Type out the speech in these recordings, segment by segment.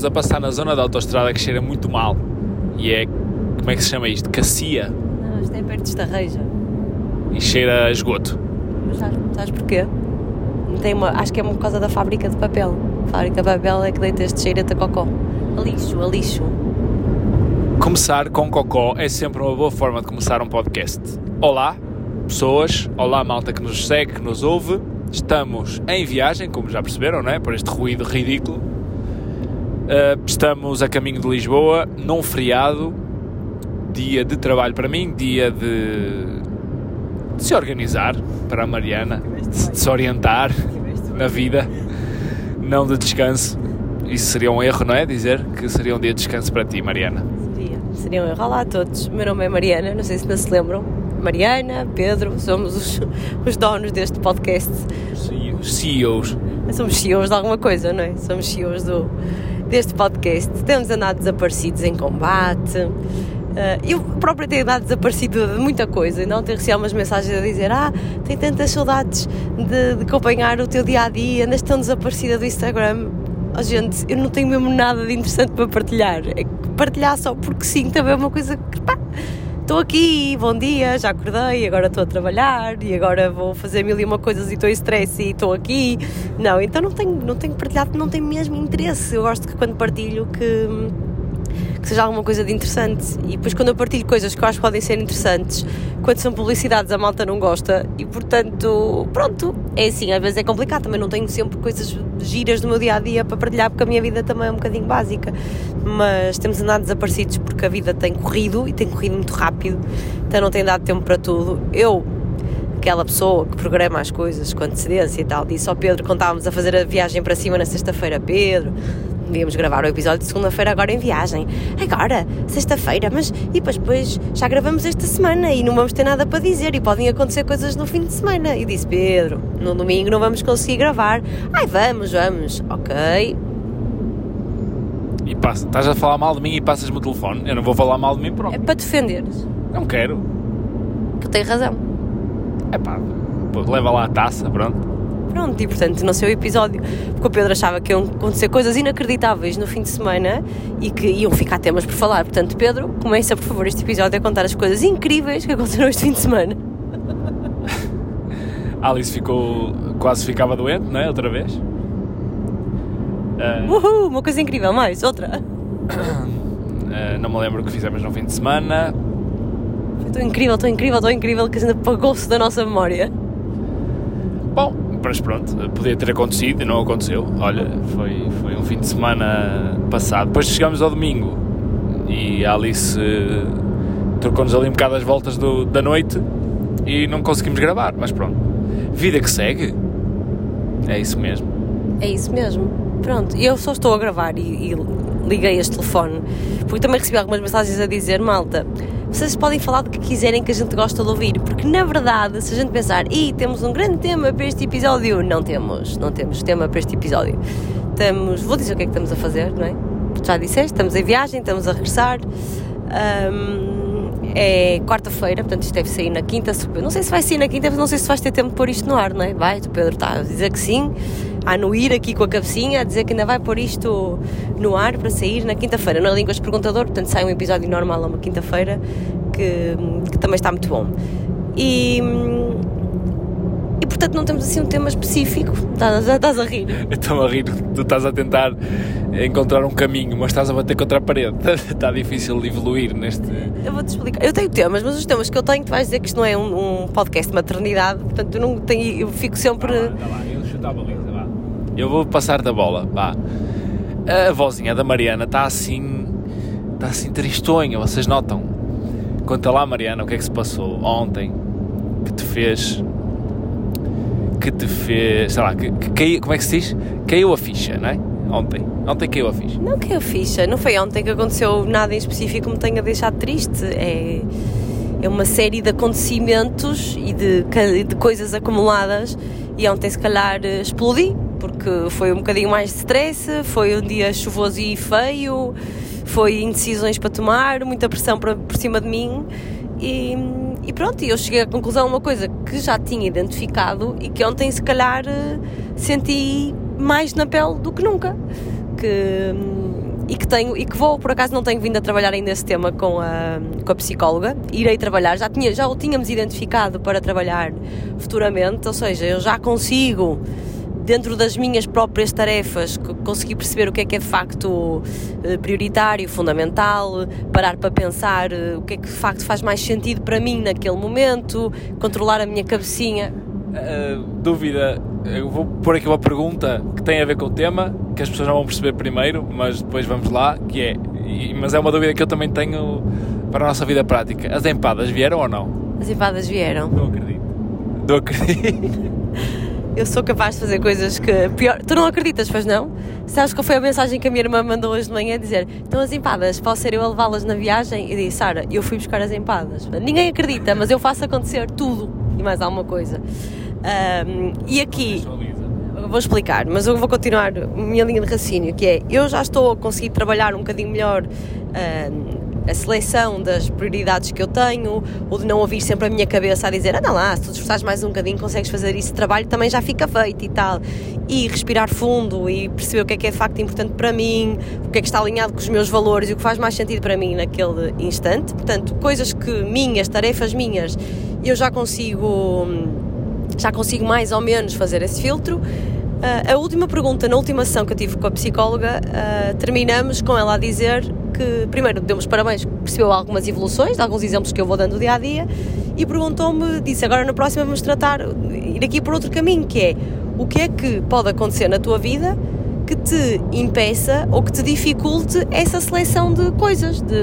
estamos a passar na zona da autostrada que cheira muito mal. E é, como é que se chama isto? Cacia. Não, isto é perto de Estarreja. E cheira a esgoto. Mas sabes, sabes porquê? Tem uma, acho que é por causa da fábrica de papel. A fábrica de papel é que deita este cheiro a cocó. A lixo, a lixo. Começar com cocó é sempre uma boa forma de começar um podcast. Olá, pessoas. Olá, malta que nos segue, que nos ouve. Estamos em viagem, como já perceberam, não é? Por este ruído ridículo. Uh, estamos a caminho de Lisboa, num feriado, dia de trabalho para mim, dia de, de se organizar para a Mariana, de se orientar na vida, não de descanso. Isso seria um erro, não é? Dizer que seria um dia de descanso para ti, Mariana. Seria, seria um erro. Olá a todos, meu nome é Mariana, não sei se não se lembram. Mariana, Pedro, somos os, os donos deste podcast. Os CEOs. Somos CEOs de alguma coisa, não é? Somos CEOs do, deste podcast. Temos andado desaparecidos em combate. Uh, eu próprio tenho andado desaparecido de muita coisa e não ter recebido umas mensagens a dizer ah, tenho tantas saudades de, de acompanhar o teu dia a dia, andas tão desaparecida do Instagram. Oh, gente, eu não tenho mesmo nada de interessante para partilhar. É que partilhar só porque sim também é uma coisa que pá, estou aqui, bom dia, já acordei, agora estou a trabalhar e agora vou fazer mil e uma coisas e estou em stress e estou aqui. Não, então não tenho, não tenho partilhado, não tenho mesmo interesse. Eu gosto que quando partilho que que seja alguma coisa de interessante. E depois, quando eu partilho coisas que eu acho que podem ser interessantes, quando são publicidades, a malta não gosta. E portanto, pronto, é assim. Às vezes é complicado. Também não tenho sempre coisas giras do meu dia a dia para partilhar, porque a minha vida também é um bocadinho básica. Mas temos andado desaparecidos porque a vida tem corrido e tem corrido muito rápido, então não tem dado tempo para tudo. Eu aquela pessoa que programa as coisas com antecedência e tal, disse ao Pedro quando estávamos a fazer a viagem para cima na sexta-feira, Pedro, devíamos gravar o episódio de segunda-feira agora em viagem. Agora, sexta-feira, mas e depois, depois já gravamos esta semana e não vamos ter nada para dizer e podem acontecer coisas no fim de semana. E disse Pedro, no domingo não vamos conseguir gravar. Ai, vamos, vamos, ok. E passa, estás a falar mal de mim e passas-me o telefone. Eu não vou falar mal de mim próprio. É para defenderes. Não quero. Que tem razão. É pá, leva lá a taça, pronto. Pronto, e portanto, no seu episódio, porque o Pedro achava que iam acontecer coisas inacreditáveis no fim de semana e que iam ficar temas por falar. Portanto, Pedro, começa por favor este episódio a contar as coisas incríveis que aconteceram este fim de semana. Alice ficou. quase ficava doente, não é? Outra vez. Uh... Uhul, uma coisa incrível, mais, outra. Uh, não me lembro o que fizemos no fim de semana. Foi tão incrível, tão incrível, tão incrível que ainda apagou-se da nossa memória. Bom, mas pronto, podia ter acontecido e não aconteceu. Olha, foi, foi um fim de semana passado. Depois chegamos ao domingo e a Alice uh, trocou-nos ali um bocado as voltas do, da noite e não conseguimos gravar, mas pronto. Vida que segue. É isso mesmo. É isso mesmo. Pronto, eu só estou a gravar e, e liguei este telefone porque também recebi algumas mensagens a dizer: malta vocês podem falar do que quiserem que a gente gosta de ouvir, porque na verdade, se a gente pensar, e temos um grande tema para este episódio, não temos, não temos tema para este episódio. Estamos, vou dizer o que é que estamos a fazer, não é? Já disseste, estamos em viagem, estamos a regressar. Um, é quarta-feira, portanto isto deve sair na quinta. Não sei se vai sair na quinta, não sei se vais ter tempo de pôr isto no ar, não é? Vai, o Pedro está a dizer que sim a anuir aqui com a cabecinha, a dizer que ainda vai pôr isto no ar para sair na quinta-feira, na Línguas Perguntador, portanto sai um episódio normal a uma quinta-feira que, que também está muito bom. E, e portanto não temos assim um tema específico. Estás, estás a rir? Estou a rir, tu estás a tentar encontrar um caminho, mas estás a bater contra a parede. Está difícil evoluir neste. Eu vou-te explicar. Eu tenho temas, mas os temas que eu tenho, tu vais dizer que isto não é um, um podcast de maternidade, portanto eu, não tenho, eu fico sempre. Ah, tá lá, eu chuto a baliza. Eu vou passar da bola, vá. A vozinha da Mariana está assim. Está assim tristonha, vocês notam? Conta lá, Mariana, o que é que se passou ontem que te fez. Que te fez. Sei lá, que, que caiu. Como é que se diz? Caiu a ficha, não é? Ontem. Ontem caiu a ficha. Não caiu a ficha. Não foi ontem que aconteceu nada em específico que me tenha deixado triste. É, é uma série de acontecimentos e de, de coisas acumuladas. E ontem, se calhar, explodi porque foi um bocadinho mais de stress, foi um dia chuvoso e feio, foi indecisões para tomar, muita pressão por, por cima de mim e, e pronto, eu cheguei à conclusão uma coisa que já tinha identificado e que ontem se calhar senti mais na pele do que nunca, que, e que tenho e que vou, por acaso não tenho vindo a trabalhar ainda esse tema com a, com a psicóloga, irei trabalhar, já, tinha, já o tínhamos identificado para trabalhar futuramente, ou seja, eu já consigo dentro das minhas próprias tarefas, conseguir perceber o que é que é de facto eh, prioritário, fundamental, parar para pensar eh, o que é que de facto faz mais sentido para mim naquele momento, controlar a minha cabecinha. Uh, dúvida, eu vou pôr aqui uma pergunta que tem a ver com o tema, que as pessoas não vão perceber primeiro, mas depois vamos lá, que é, mas é uma dúvida que eu também tenho para a nossa vida prática. As empadas vieram ou não? As empadas vieram. Não acredito. Não acredito. eu sou capaz de fazer coisas que. Pior, tu não acreditas, pois não? Sabes qual foi a mensagem que a minha irmã mandou hoje de manhã? Dizer: Então as empadas, posso ser eu a levá-las na viagem? E disse: Sara, eu fui buscar as empadas. Ninguém acredita, mas eu faço acontecer tudo e mais alguma coisa. Um, e aqui. Vou explicar, mas eu vou continuar a minha linha de raciocínio, que é, eu já estou a conseguir trabalhar um bocadinho melhor um, a seleção das prioridades que eu tenho, ou de não ouvir sempre a minha cabeça a dizer, anda lá, se tu esforçares mais um bocadinho consegues fazer isso, trabalho também já fica feito e tal. E respirar fundo e perceber o que é que é facto importante para mim, o que é que está alinhado com os meus valores e o que faz mais sentido para mim naquele instante. Portanto, coisas que minhas, tarefas minhas, eu já consigo, já consigo mais ou menos fazer esse filtro. Uh, a última pergunta, na última sessão que eu tive com a psicóloga, uh, terminamos com ela a dizer que, primeiro, deu-me os parabéns, percebeu algumas evoluções, alguns exemplos que eu vou dando dia a dia, e perguntou-me, disse, agora na próxima vamos tratar, ir aqui por outro caminho, que é, o que é que pode acontecer na tua vida que te impeça ou que te dificulte essa seleção de coisas, de,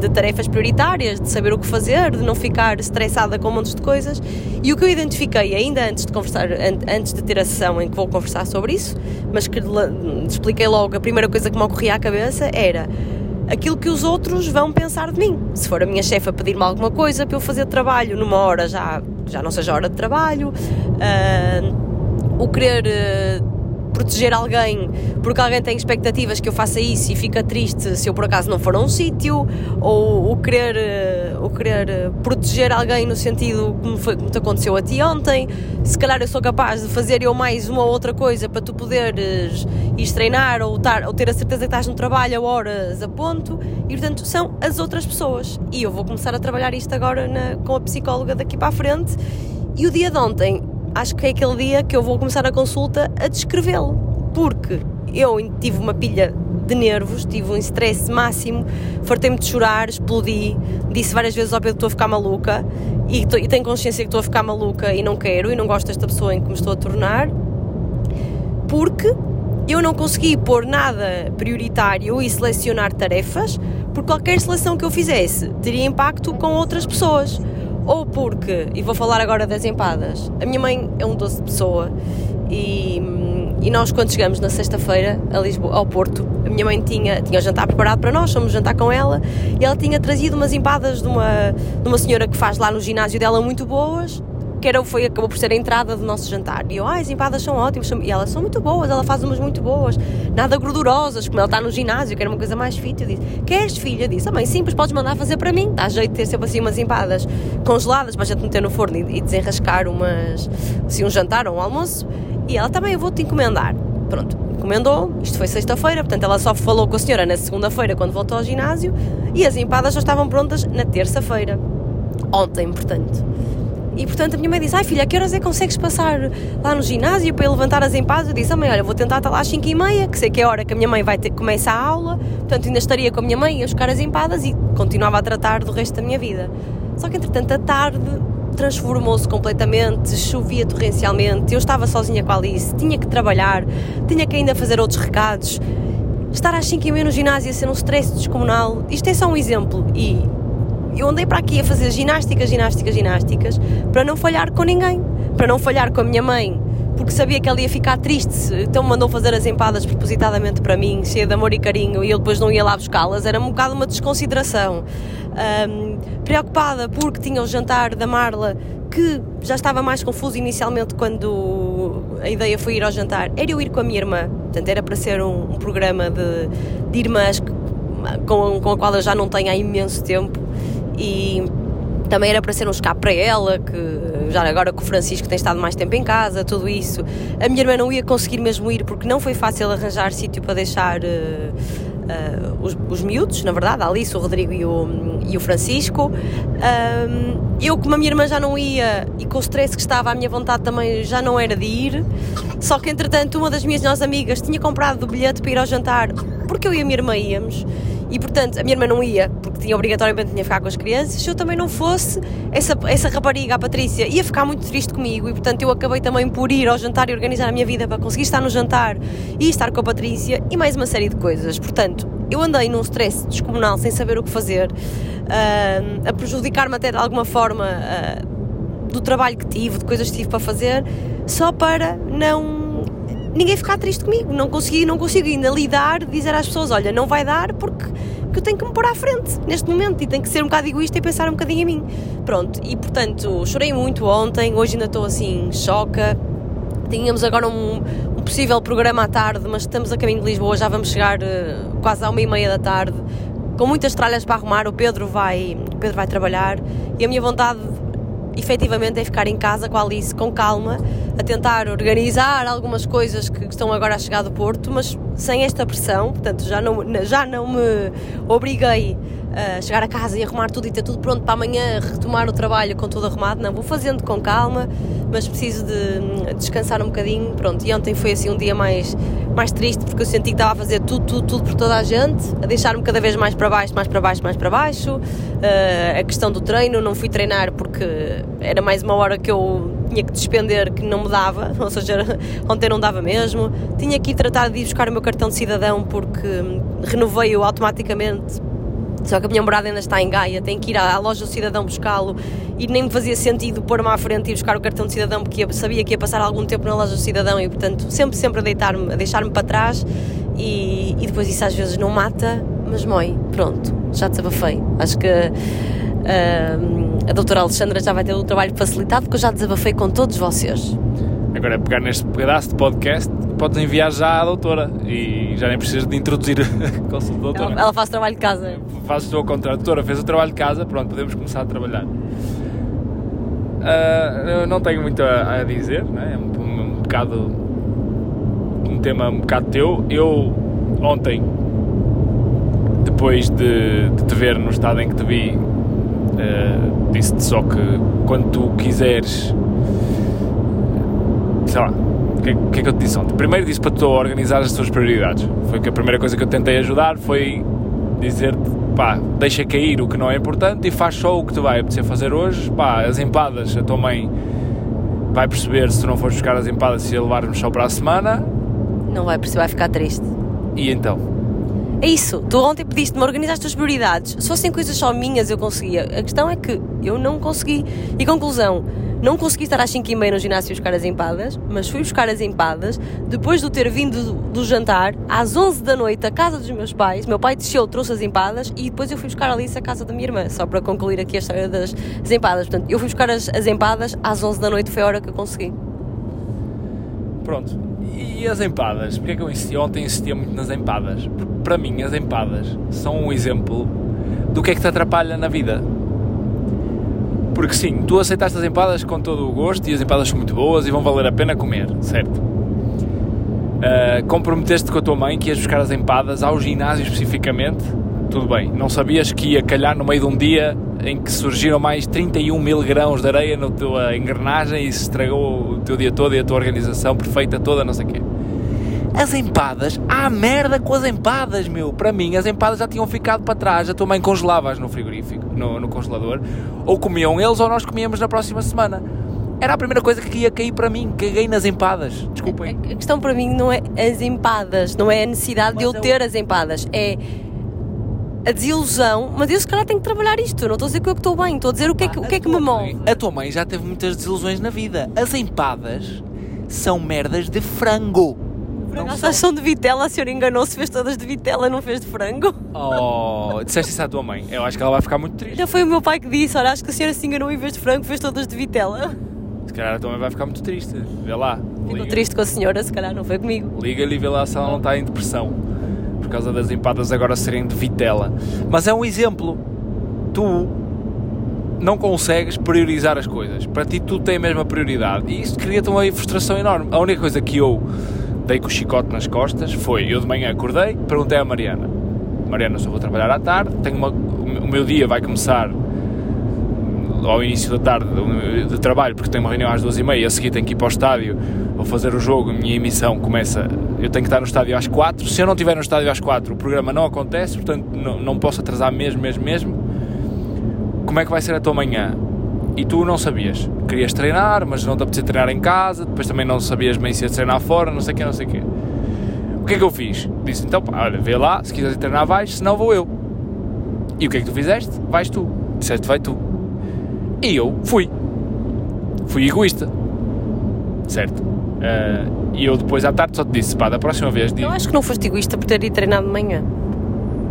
de tarefas prioritárias, de saber o que fazer, de não ficar estressada com um monte de coisas. E o que eu identifiquei ainda antes de conversar, antes de ter a sessão em que vou conversar sobre isso, mas que expliquei logo, a primeira coisa que me ocorria à cabeça era aquilo que os outros vão pensar de mim. Se for a minha chefe a pedir-me alguma coisa para eu fazer trabalho numa hora já, já não seja hora de trabalho, uh, o querer uh, proteger alguém porque alguém tem expectativas que eu faça isso e fica triste se eu por acaso não for a um sítio, ou o querer, eh, o querer eh, proteger alguém no sentido como, foi, como te aconteceu a ti ontem, se calhar eu sou capaz de fazer eu mais uma ou outra coisa para tu poderes ir treinar ou, tar, ou ter a certeza que estás no trabalho a horas a ponto, e portanto são as outras pessoas. E eu vou começar a trabalhar isto agora na, com a psicóloga daqui para a frente. E o dia de ontem acho que é aquele dia que eu vou começar a consulta a descrevê-lo, porque eu tive uma pilha de nervos, tive um stress máximo, fartei-me de chorar, explodi, disse várias vezes ao Pedro que estou a ficar maluca e, e tenho consciência que estou a ficar maluca e não quero e não gosto desta pessoa em que me estou a tornar, porque eu não consegui pôr nada prioritário e selecionar tarefas, porque qualquer seleção que eu fizesse teria impacto com outras pessoas ou porque, e vou falar agora das empadas, a minha mãe é um doce de pessoa e, e nós quando chegamos na sexta-feira a Lisboa, ao Porto, a minha mãe tinha, tinha o jantar preparado para nós, fomos jantar com ela e ela tinha trazido umas empadas de uma, de uma senhora que faz lá no ginásio dela muito boas que era, foi, acabou por ser a entrada do nosso jantar. E eu, ah, as empadas são ótimas. E elas são muito boas, ela faz umas muito boas. Nada gordurosas, como ela está no ginásio, que era uma coisa mais fit. Eu disse, queres, filha? Disse, ah, mãe, simples, podes mandar fazer para mim. Dá jeito de ter sempre assim umas empadas congeladas para a gente meter no forno e, e desenrascar umas, assim, um jantar ou um almoço. E ela, também, eu vou-te encomendar. Pronto, encomendou, isto foi sexta-feira, portanto ela só falou com a senhora na segunda-feira quando voltou ao ginásio e as empadas já estavam prontas na terça-feira. Ontem, portanto. E portanto a minha mãe disse: Ai filha, a que horas é que consegues passar lá no ginásio para eu levantar as empadas? Eu disse: Ah, mãe, olha, vou tentar estar lá às 5 e meia, que sei que é a hora que a minha mãe vai ter, começa a aula, portanto ainda estaria com a minha mãe a buscar as empadas e continuava a tratar do resto da minha vida. Só que entretanto a tarde transformou-se completamente, chovia torrencialmente, eu estava sozinha com a Alice, tinha que trabalhar, tinha que ainda fazer outros recados. Estar às 5 e meia no ginásio a ser um stress descomunal, isto é só um exemplo e eu andei para aqui a fazer ginásticas, ginásticas, ginásticas, para não falhar com ninguém, para não falhar com a minha mãe, porque sabia que ela ia ficar triste, então mandou fazer as empadas propositadamente para mim, cheia de amor e carinho, e eu depois não ia lá buscá-las, era um bocado uma desconsideração. Um, preocupada porque tinha o jantar da Marla, que já estava mais confuso inicialmente quando a ideia foi ir ao jantar, era eu ir com a minha irmã, portanto era para ser um, um programa de, de irmãs com, com a qual eu já não tenho há imenso tempo e também era para ser um escape para ela, que já agora com o Francisco tem estado mais tempo em casa, tudo isso. A minha irmã não ia conseguir mesmo ir porque não foi fácil arranjar sítio para deixar uh, uh, os, os miúdos, na verdade, a Alice, o Rodrigo e o, e o Francisco. Um, eu, como a minha irmã já não ia e com o stress que estava, a minha vontade também já não era de ir. Só que, entretanto, uma das minhas melhores amigas tinha comprado o bilhete para ir ao jantar porque eu e a minha irmã íamos. E portanto, a minha irmã não ia, tinha obrigatoriamente tinha que ficar com as crianças. Se eu também não fosse, essa, essa rapariga, a Patrícia, ia ficar muito triste comigo. E portanto, eu acabei também por ir ao jantar e organizar a minha vida para conseguir estar no jantar e estar com a Patrícia e mais uma série de coisas. Portanto, eu andei num stress descomunal sem saber o que fazer, uh, a prejudicar-me até de alguma forma uh, do trabalho que tive, de coisas que tive para fazer, só para não ninguém ficar triste comigo. Não consegui, não consigo ainda lidar, dizer às pessoas: olha, não vai dar porque que eu tenho que me pôr à frente neste momento e tenho que ser um bocado egoísta e pensar um bocadinho em mim. Pronto, e portanto, chorei muito ontem, hoje ainda estou assim, choca. Tínhamos agora um, um possível programa à tarde, mas estamos a caminho de Lisboa, já vamos chegar uh, quase à uma e meia da tarde, com muitas tralhas para arrumar. O Pedro vai, o Pedro vai trabalhar e a minha vontade efetivamente é ficar em casa com a Alice com calma, a tentar organizar algumas coisas que estão agora a chegar do Porto, mas sem esta pressão, portanto já não, já não me obriguei a chegar a casa e arrumar tudo e ter tudo pronto para amanhã retomar o trabalho com tudo arrumado, não, vou fazendo com calma, mas preciso de descansar um bocadinho, pronto, e ontem foi assim um dia mais, mais triste porque eu senti que estava a fazer tudo, tudo, tudo por toda a gente, a deixar-me cada vez mais para baixo, mais para baixo, mais para baixo, uh, a questão do treino, não fui treinar porque era mais uma hora que eu tinha que despender que não me dava, ou seja, ontem não dava mesmo, tinha que ir tratar de ir buscar o meu cartão de cidadão porque renovei-o automaticamente só que a minha morada ainda está em Gaia, tenho que ir à, loja do cidadão buscá-lo e nem me fazia sentido pôr-me à frente e buscar o cartão de cidadão porque sabia que ia passar algum tempo na loja do cidadão e portanto sempre, sempre a deitar-me, a deixar-me para trás e, e, depois isso às vezes não mata, mas mói, pronto, já desabafei. Acho que uh, a doutora Alexandra já vai ter o trabalho facilitado porque eu já desabafei com todos vocês. Agora é pegar neste pedaço de podcast podes enviar já à doutora e já nem precisas de introduzir a consulta da doutora. Ela, ela faz trabalho de casa. Fazes tu ao contrário. A doutora fez o trabalho de casa, pronto, podemos começar a trabalhar. Uh, eu não tenho muito a, a dizer, né? é um, um, um bocado um tema um bocado teu. Eu ontem, depois de, de te ver no estado em que te vi, uh, disse-te só que quando tu quiseres, sei lá, o que, que, é que eu te disse ontem? Primeiro disse para tu organizar as tuas prioridades. Foi que a primeira coisa que eu tentei ajudar foi dizer-te, pá, deixa cair o que não é importante e faz só o que te vai apetecer fazer hoje. Pá, as empadas, a tua mãe vai perceber se tu não fores buscar as empadas se a levarmos só para a semana. Não vai perceber, vai ficar triste. E então? É isso, tu ontem pediste-me organizar as tuas prioridades. Se fossem coisas só minhas, eu conseguia. A questão é que eu não consegui. E conclusão, não consegui estar às 5 e meia no ginásio buscar as empadas, mas fui buscar as empadas depois de ter vindo do, jantar às 11 da noite à casa dos meus pais. Meu pai desceu, trouxe as empadas e depois eu fui buscar a Alice à casa da minha irmã, só para concluir aqui a história das empadas. Portanto, eu fui buscar as, as empadas às 11 da noite, foi a hora que eu consegui. Pronto. E as empadas? Porquê é que eu insisti? ontem insistia muito nas empadas? Porque para mim as empadas são um exemplo do que é que te atrapalha na vida porque sim, tu aceitaste as empadas com todo o gosto e as empadas são muito boas e vão valer a pena comer, certo? Uh, comprometeste com a tua mãe que ias buscar as empadas ao ginásio especificamente, tudo bem. Não sabias que ia calhar no meio de um dia em que surgiram mais 31 mil grãos de areia na tua engrenagem e se estragou o teu dia todo e a tua organização perfeita toda, não sei o quê. As empadas, há merda com as empadas, meu. Para mim, as empadas já tinham ficado para trás. A tua mãe congelava-as no frigorífico, no, no congelador. Ou comiam eles ou nós comíamos na próxima semana. Era a primeira coisa que ia cair para mim. Caguei nas empadas. Desculpem. A questão para mim não é as empadas, não é a necessidade mas de eu ter as empadas. É a desilusão, mas eu se calhar tenho que trabalhar isto. não estou a dizer que eu estou bem, estou a dizer o que é que, o que, é que me move. A tua mãe já teve muitas desilusões na vida. As empadas são merdas de frango. Não são de vitela, a senhora enganou-se, fez todas de vitela, não fez de frango. Oh, disseste isso à tua mãe. Eu acho que ela vai ficar muito triste. Já foi o meu pai que disse, olha, acho que a senhora se enganou em vez de frango, fez todas de vitela. Se calhar a tua mãe vai ficar muito triste. Vê lá. Ficou triste com a senhora, se calhar não foi comigo. Liga-lhe e vê lá se ela não está em depressão. Por causa das empadas agora serem de vitela. Mas é um exemplo. Tu não consegues priorizar as coisas. Para ti tudo tem a mesma prioridade. E isso cria-te uma frustração enorme. A única coisa que eu dei com o chicote nas costas foi, eu de manhã acordei, perguntei à Mariana, Mariana, só vou trabalhar à tarde, tenho uma, o meu dia vai começar ao início da tarde de trabalho, porque tenho uma reunião às duas e meia, a seguir tenho que ir para o estádio ou fazer o jogo, a minha emissão começa, eu tenho que estar no estádio às quatro, se eu não estiver no estádio às quatro, o programa não acontece, portanto não, não posso atrasar mesmo, mesmo, mesmo. Como é que vai ser a tua manhã? E tu não sabias, querias treinar, mas não te apetecia treinar em casa, depois também não sabias bem se ia treinar fora, não sei o que, não sei o que. O que é que eu fiz? Disse, então pá, olha, vê lá, se quiseres treinar vais, senão vou eu. E o que é que tu fizeste? Vais tu. Disseste, vai tu. E eu fui. Fui egoísta. Certo? Uh, e eu depois à tarde só te disse, pá, da próxima vez... Eu acho que não foste egoísta por ter ido treinar de manhã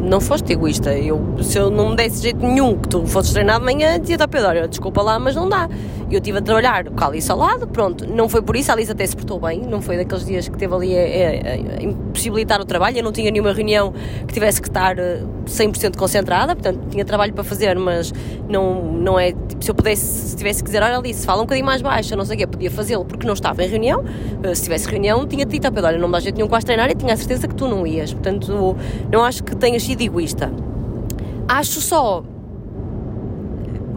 não foste egoísta. Eu, se eu não me desse jeito nenhum que tu fosses treinar de manhã, dizia-te ao Pedro, desculpa lá, mas não dá. Eu estive a trabalhar com a Alice ao lado, pronto, não foi por isso, a Alice até se portou bem, não foi daqueles dias que teve ali a, a, a impossibilitar o trabalho, eu não tinha nenhuma reunião que tivesse que estar 100% eh, concentrada, portanto, tinha trabalho para fazer, mas não, não é, tipo, se eu pudesse, se tivesse que dizer, olha Alice, fala um bocadinho mais baixo, não sei o quê, podia fazê-lo, porque não estava em reunião, eh, se tivesse reunião, tinha-te dito ao Pedro, olha, não me dá jeito nenhum quase treinar e tinha a certeza que tu não ias, portanto, não acho que tenhas sido egoísta. Acho só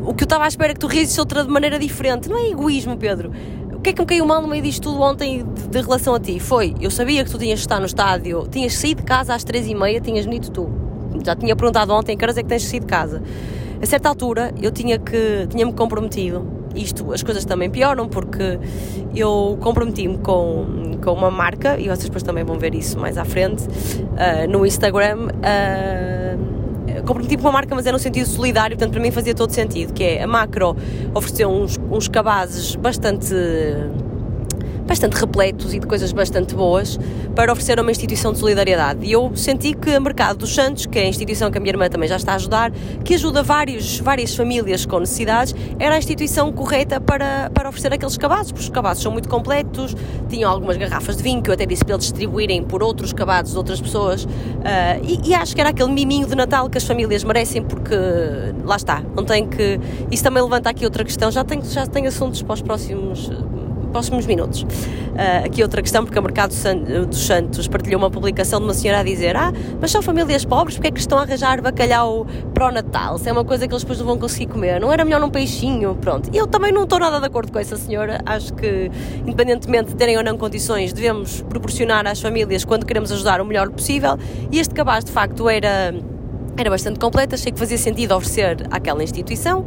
o que eu estava à espera é que tu risses outra de maneira diferente. Não é egoísmo, Pedro. O que é que me caiu mal no meio disto tudo ontem de, de relação a ti? Foi, eu sabia que tu tinhas de estar no estádio, tinhas saído de casa às três e meia, tinhas venido tu. Já tinha perguntado ontem que horas é que tens saído de casa. A certa altura eu tinha que tinha-me comprometido. Isto, as coisas também pioram porque eu comprometi-me com, com uma marca, e vocês depois também vão ver isso mais à frente, uh, no Instagram. Uh, comprometi com uma marca, mas é no sentido solidário, portanto para mim fazia todo sentido, que é a Macro ofereceu uns, uns cabazes bastante bastante repletos e de coisas bastante boas para oferecer a uma instituição de solidariedade. E eu senti que a Mercado dos Santos, que é a instituição que a minha irmã também já está a ajudar, que ajuda vários, várias famílias com necessidades, era a instituição correta para, para oferecer aqueles cabazes, porque os cabazes são muito completos, tinham algumas garrafas de vinho que eu até disse para eles distribuírem por outros cabazes de outras pessoas, uh, e, e, acho que era aquele miminho de Natal que as famílias merecem, porque lá está, não tem que. Isso também levanta aqui outra questão, já tenho, já tenho assuntos para os próximos próximos minutos. Uh, aqui outra questão, porque o Mercado dos Santos partilhou uma publicação de uma senhora a dizer: Ah, mas são famílias pobres, porque é que estão a arranjar bacalhau para o Natal? Se é uma coisa que eles depois não vão conseguir comer, não era melhor num peixinho? Pronto. Eu também não estou nada de acordo com essa senhora. Acho que, independentemente de terem ou não condições, devemos proporcionar às famílias quando queremos ajudar o melhor possível. E este cabaz, de facto, era era bastante completa, achei que fazia sentido oferecer àquela instituição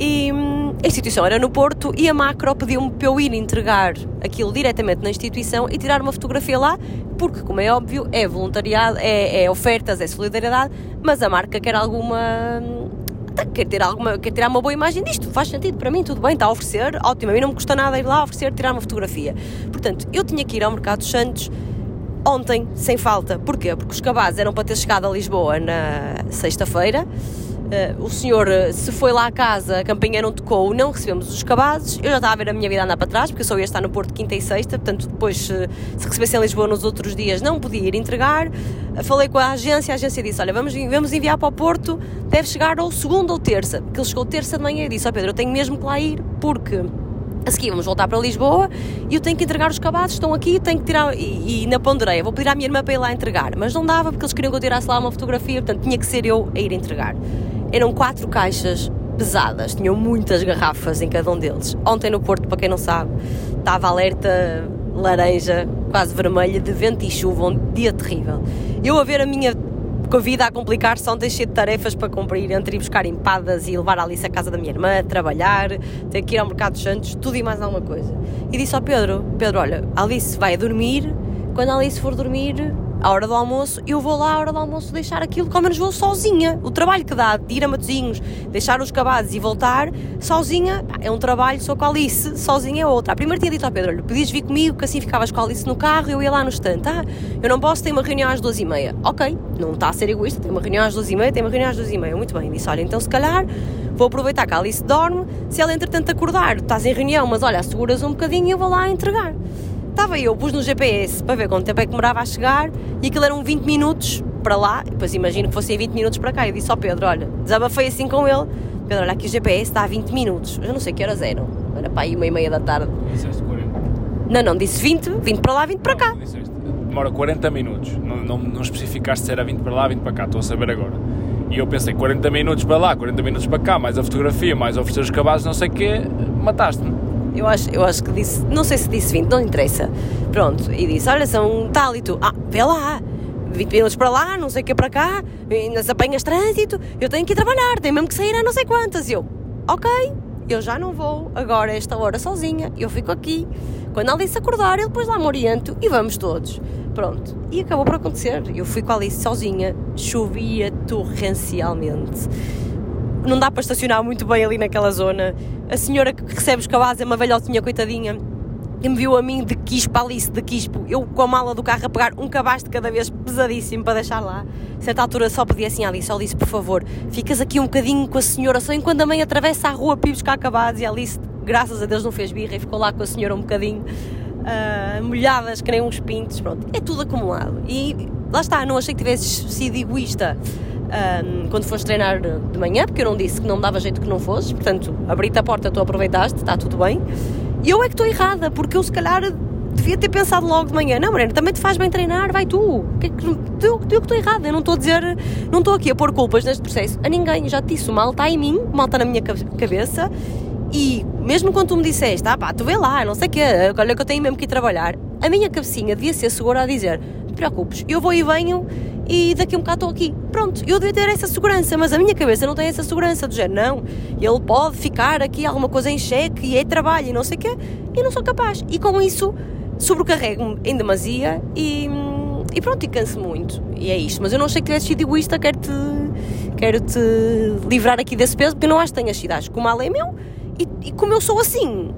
e hum, a instituição era no Porto e a Macro pediu-me para eu ir entregar aquilo diretamente na instituição e tirar uma fotografia lá, porque, como é óbvio, é voluntariado, é, é ofertas, é solidariedade, mas a marca quer alguma hum, quer ter alguma, quer tirar uma boa imagem disto, faz sentido para mim, tudo bem, está a oferecer, ótimo, a mim não me custa nada ir lá oferecer, tirar uma fotografia. Portanto, eu tinha que ir ao Mercado dos Santos ontem, sem falta. Porquê? Porque os cabazes eram para ter chegado a Lisboa na sexta-feira. Uh, o senhor, eh, se foi lá à casa, a campainha não tocou, não recebemos os cabazes. Eu já estava a ver a minha vida andar para trás, porque eu só ia estar no Porto quinta e sexta, portanto, depois, se, se recebesse em Lisboa nos outros dias, não podia ir entregar. Falei com a agência, a agência disse: Olha, vamos, vamos enviar para o Porto, deve chegar ou segunda ou terça, porque ele chegou terça de manhã e disse: Ó oh, Pedro, eu tenho mesmo que lá ir, porque a seguir vamos voltar para Lisboa e eu tenho que entregar os cabazes, estão aqui, tenho que tirar. E, e na Pondereia, vou pedir à minha irmã para ir lá entregar, mas não dava porque eles queriam que eu tirasse lá uma fotografia, portanto tinha que ser eu a ir entregar. Eram quatro caixas pesadas, tinham muitas garrafas em cada um deles. Ontem no Porto, para quem não sabe, estava alerta laranja, quase vermelha, de vento e chuva, um dia terrível. Eu a ver a minha vida a complicar-se ontem cheio de tarefas para cumprir, entre ir buscar empadas e levar a Alice à casa da minha irmã, trabalhar, ter que ir ao Mercado dos Santos, tudo e mais alguma coisa. E disse ao Pedro, Pedro, olha, Alice vai dormir, quando a Alice for dormir, à hora do almoço, eu vou lá à hora do almoço deixar aquilo ao menos vou sozinha. O trabalho que dá de ir a Matozinhos, deixar os cabazes e voltar sozinha é um trabalho, só com a Alice, sozinha é outra. A primeira tinha dito ao Pedro: olha, vir comigo, que assim ficavas com a Alice no carro eu ia lá no estante. Ah, eu não posso, tenho uma reunião às duas e meia. Ok, não está a ser egoísta, tem uma reunião às duas e meia, tem uma reunião às duas e meia. Muito bem, disse: olha, então se calhar vou aproveitar que a Alice dorme, se ela entretanto acordar, estás em reunião, mas olha, seguras um bocadinho e eu vou lá entregar. Estava eu, pus no GPS para ver quanto tempo é que demorava a chegar e aquilo eram 20 minutos para lá, e depois imagino que fossem 20 minutos para cá. Eu disse ao Pedro: Olha, desabafei assim com ele. Pedro, olha aqui o GPS está a 20 minutos. Eu não sei que horas eram. Era para aí uma e meia da tarde. Disseste 40. Não, não, disse 20, 20 para lá, 20 para cá. Disseste demora 40 minutos. Não, não, não especificaste se era 20 para lá, 20 para cá, estou a saber agora. E eu pensei, 40 minutos para lá, 40 minutos para cá, mais a fotografia, mais oferecer os cabazes, não sei o quê, mataste-me. Eu acho, eu acho que disse, não sei se disse 20, não interessa. Pronto, e disse: Olha, são tal e tu, ah, vê lá, 20 minutos para lá, não sei o que para cá, nas apanhas trânsito, eu tenho que ir trabalhar, tenho mesmo que sair a não sei quantas. E eu, ok, eu já não vou agora esta hora sozinha, eu fico aqui. Quando a Alice acordar, eu depois lá me oriento e vamos todos. Pronto. E acabou por acontecer. Eu fui com a Alice sozinha, chovia torrencialmente. Não dá para estacionar muito bem ali naquela zona. A senhora que recebe os cavalos é uma velhotinha coitadinha que me viu a mim de quispo, Alice de quispo, eu com a mala do carro a pegar um cabaz de cada vez pesadíssimo para deixar lá. A certa altura só pedi assim, Alice, Alice, por favor, ficas aqui um bocadinho com a senhora, só enquanto a mãe atravessa a rua para buscar cabazes e a Alice, graças a Deus, não fez birra e ficou lá com a senhora um bocadinho uh, molhadas, que nem uns pintos, pronto, é tudo acumulado. E lá está, não achei que tivesses sido egoísta. Um, quando foste treinar de manhã, porque eu não disse que não dava jeito que não fosses, portanto, abri-te a porta, tu aproveitaste, está tudo bem. E eu é que estou errada, porque eu se calhar devia ter pensado logo de manhã, não, Mariana, também te faz bem treinar, vai tu. Que, é que, eu, que estou errada, eu não estou a dizer, não estou aqui a pôr culpas neste processo a ninguém. Já te disse, o mal está em mim, o mal está na minha cabeça. E mesmo quando tu me disseste, ah pá, tu vê lá, não sei o quê, olha que eu tenho mesmo que ir trabalhar, a minha cabecinha devia ser segura a dizer, não te preocupes, eu vou e venho e daqui a um bocado estou aqui. Pronto, eu devia ter essa segurança, mas a minha cabeça não tem essa segurança do género, não. Ele pode ficar aqui alguma coisa em xeque e é trabalho e não sei o quê, e não sou capaz. E com isso sobrecarrego-me em demasia e, e pronto, e canso muito. E é isto. Mas eu não achei que tivesse sido egoísta, quero-te quero -te livrar aqui desse peso, porque não acho que tenhas sido. Acho que o mal é meu e, e como eu sou assim,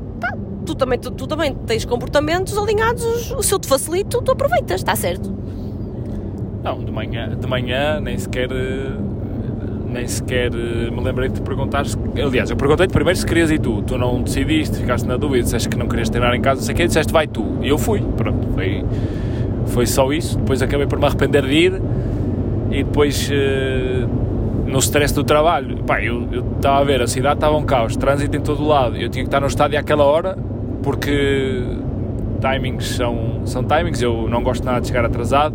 tu também, tu, tu também tens comportamentos alinhados, se eu te facilito, tu aproveitas, está certo? Não, de manhã, de manhã nem sequer nem sequer me lembrei de te perguntar se, aliás, eu perguntei-te primeiro se querias ir tu, tu não decidiste, ficaste na dúvida, disseste que não querias treinar em casa, não sei o que, disseste vai tu, e eu fui, pronto, foi, foi só isso, depois acabei por me arrepender de ir, e depois eh, no stress do trabalho, pá, eu estava a ver, a cidade estava um caos, trânsito em todo o lado, eu tinha que estar no estádio àquela hora, porque timings são, são timings, eu não gosto nada de chegar atrasado,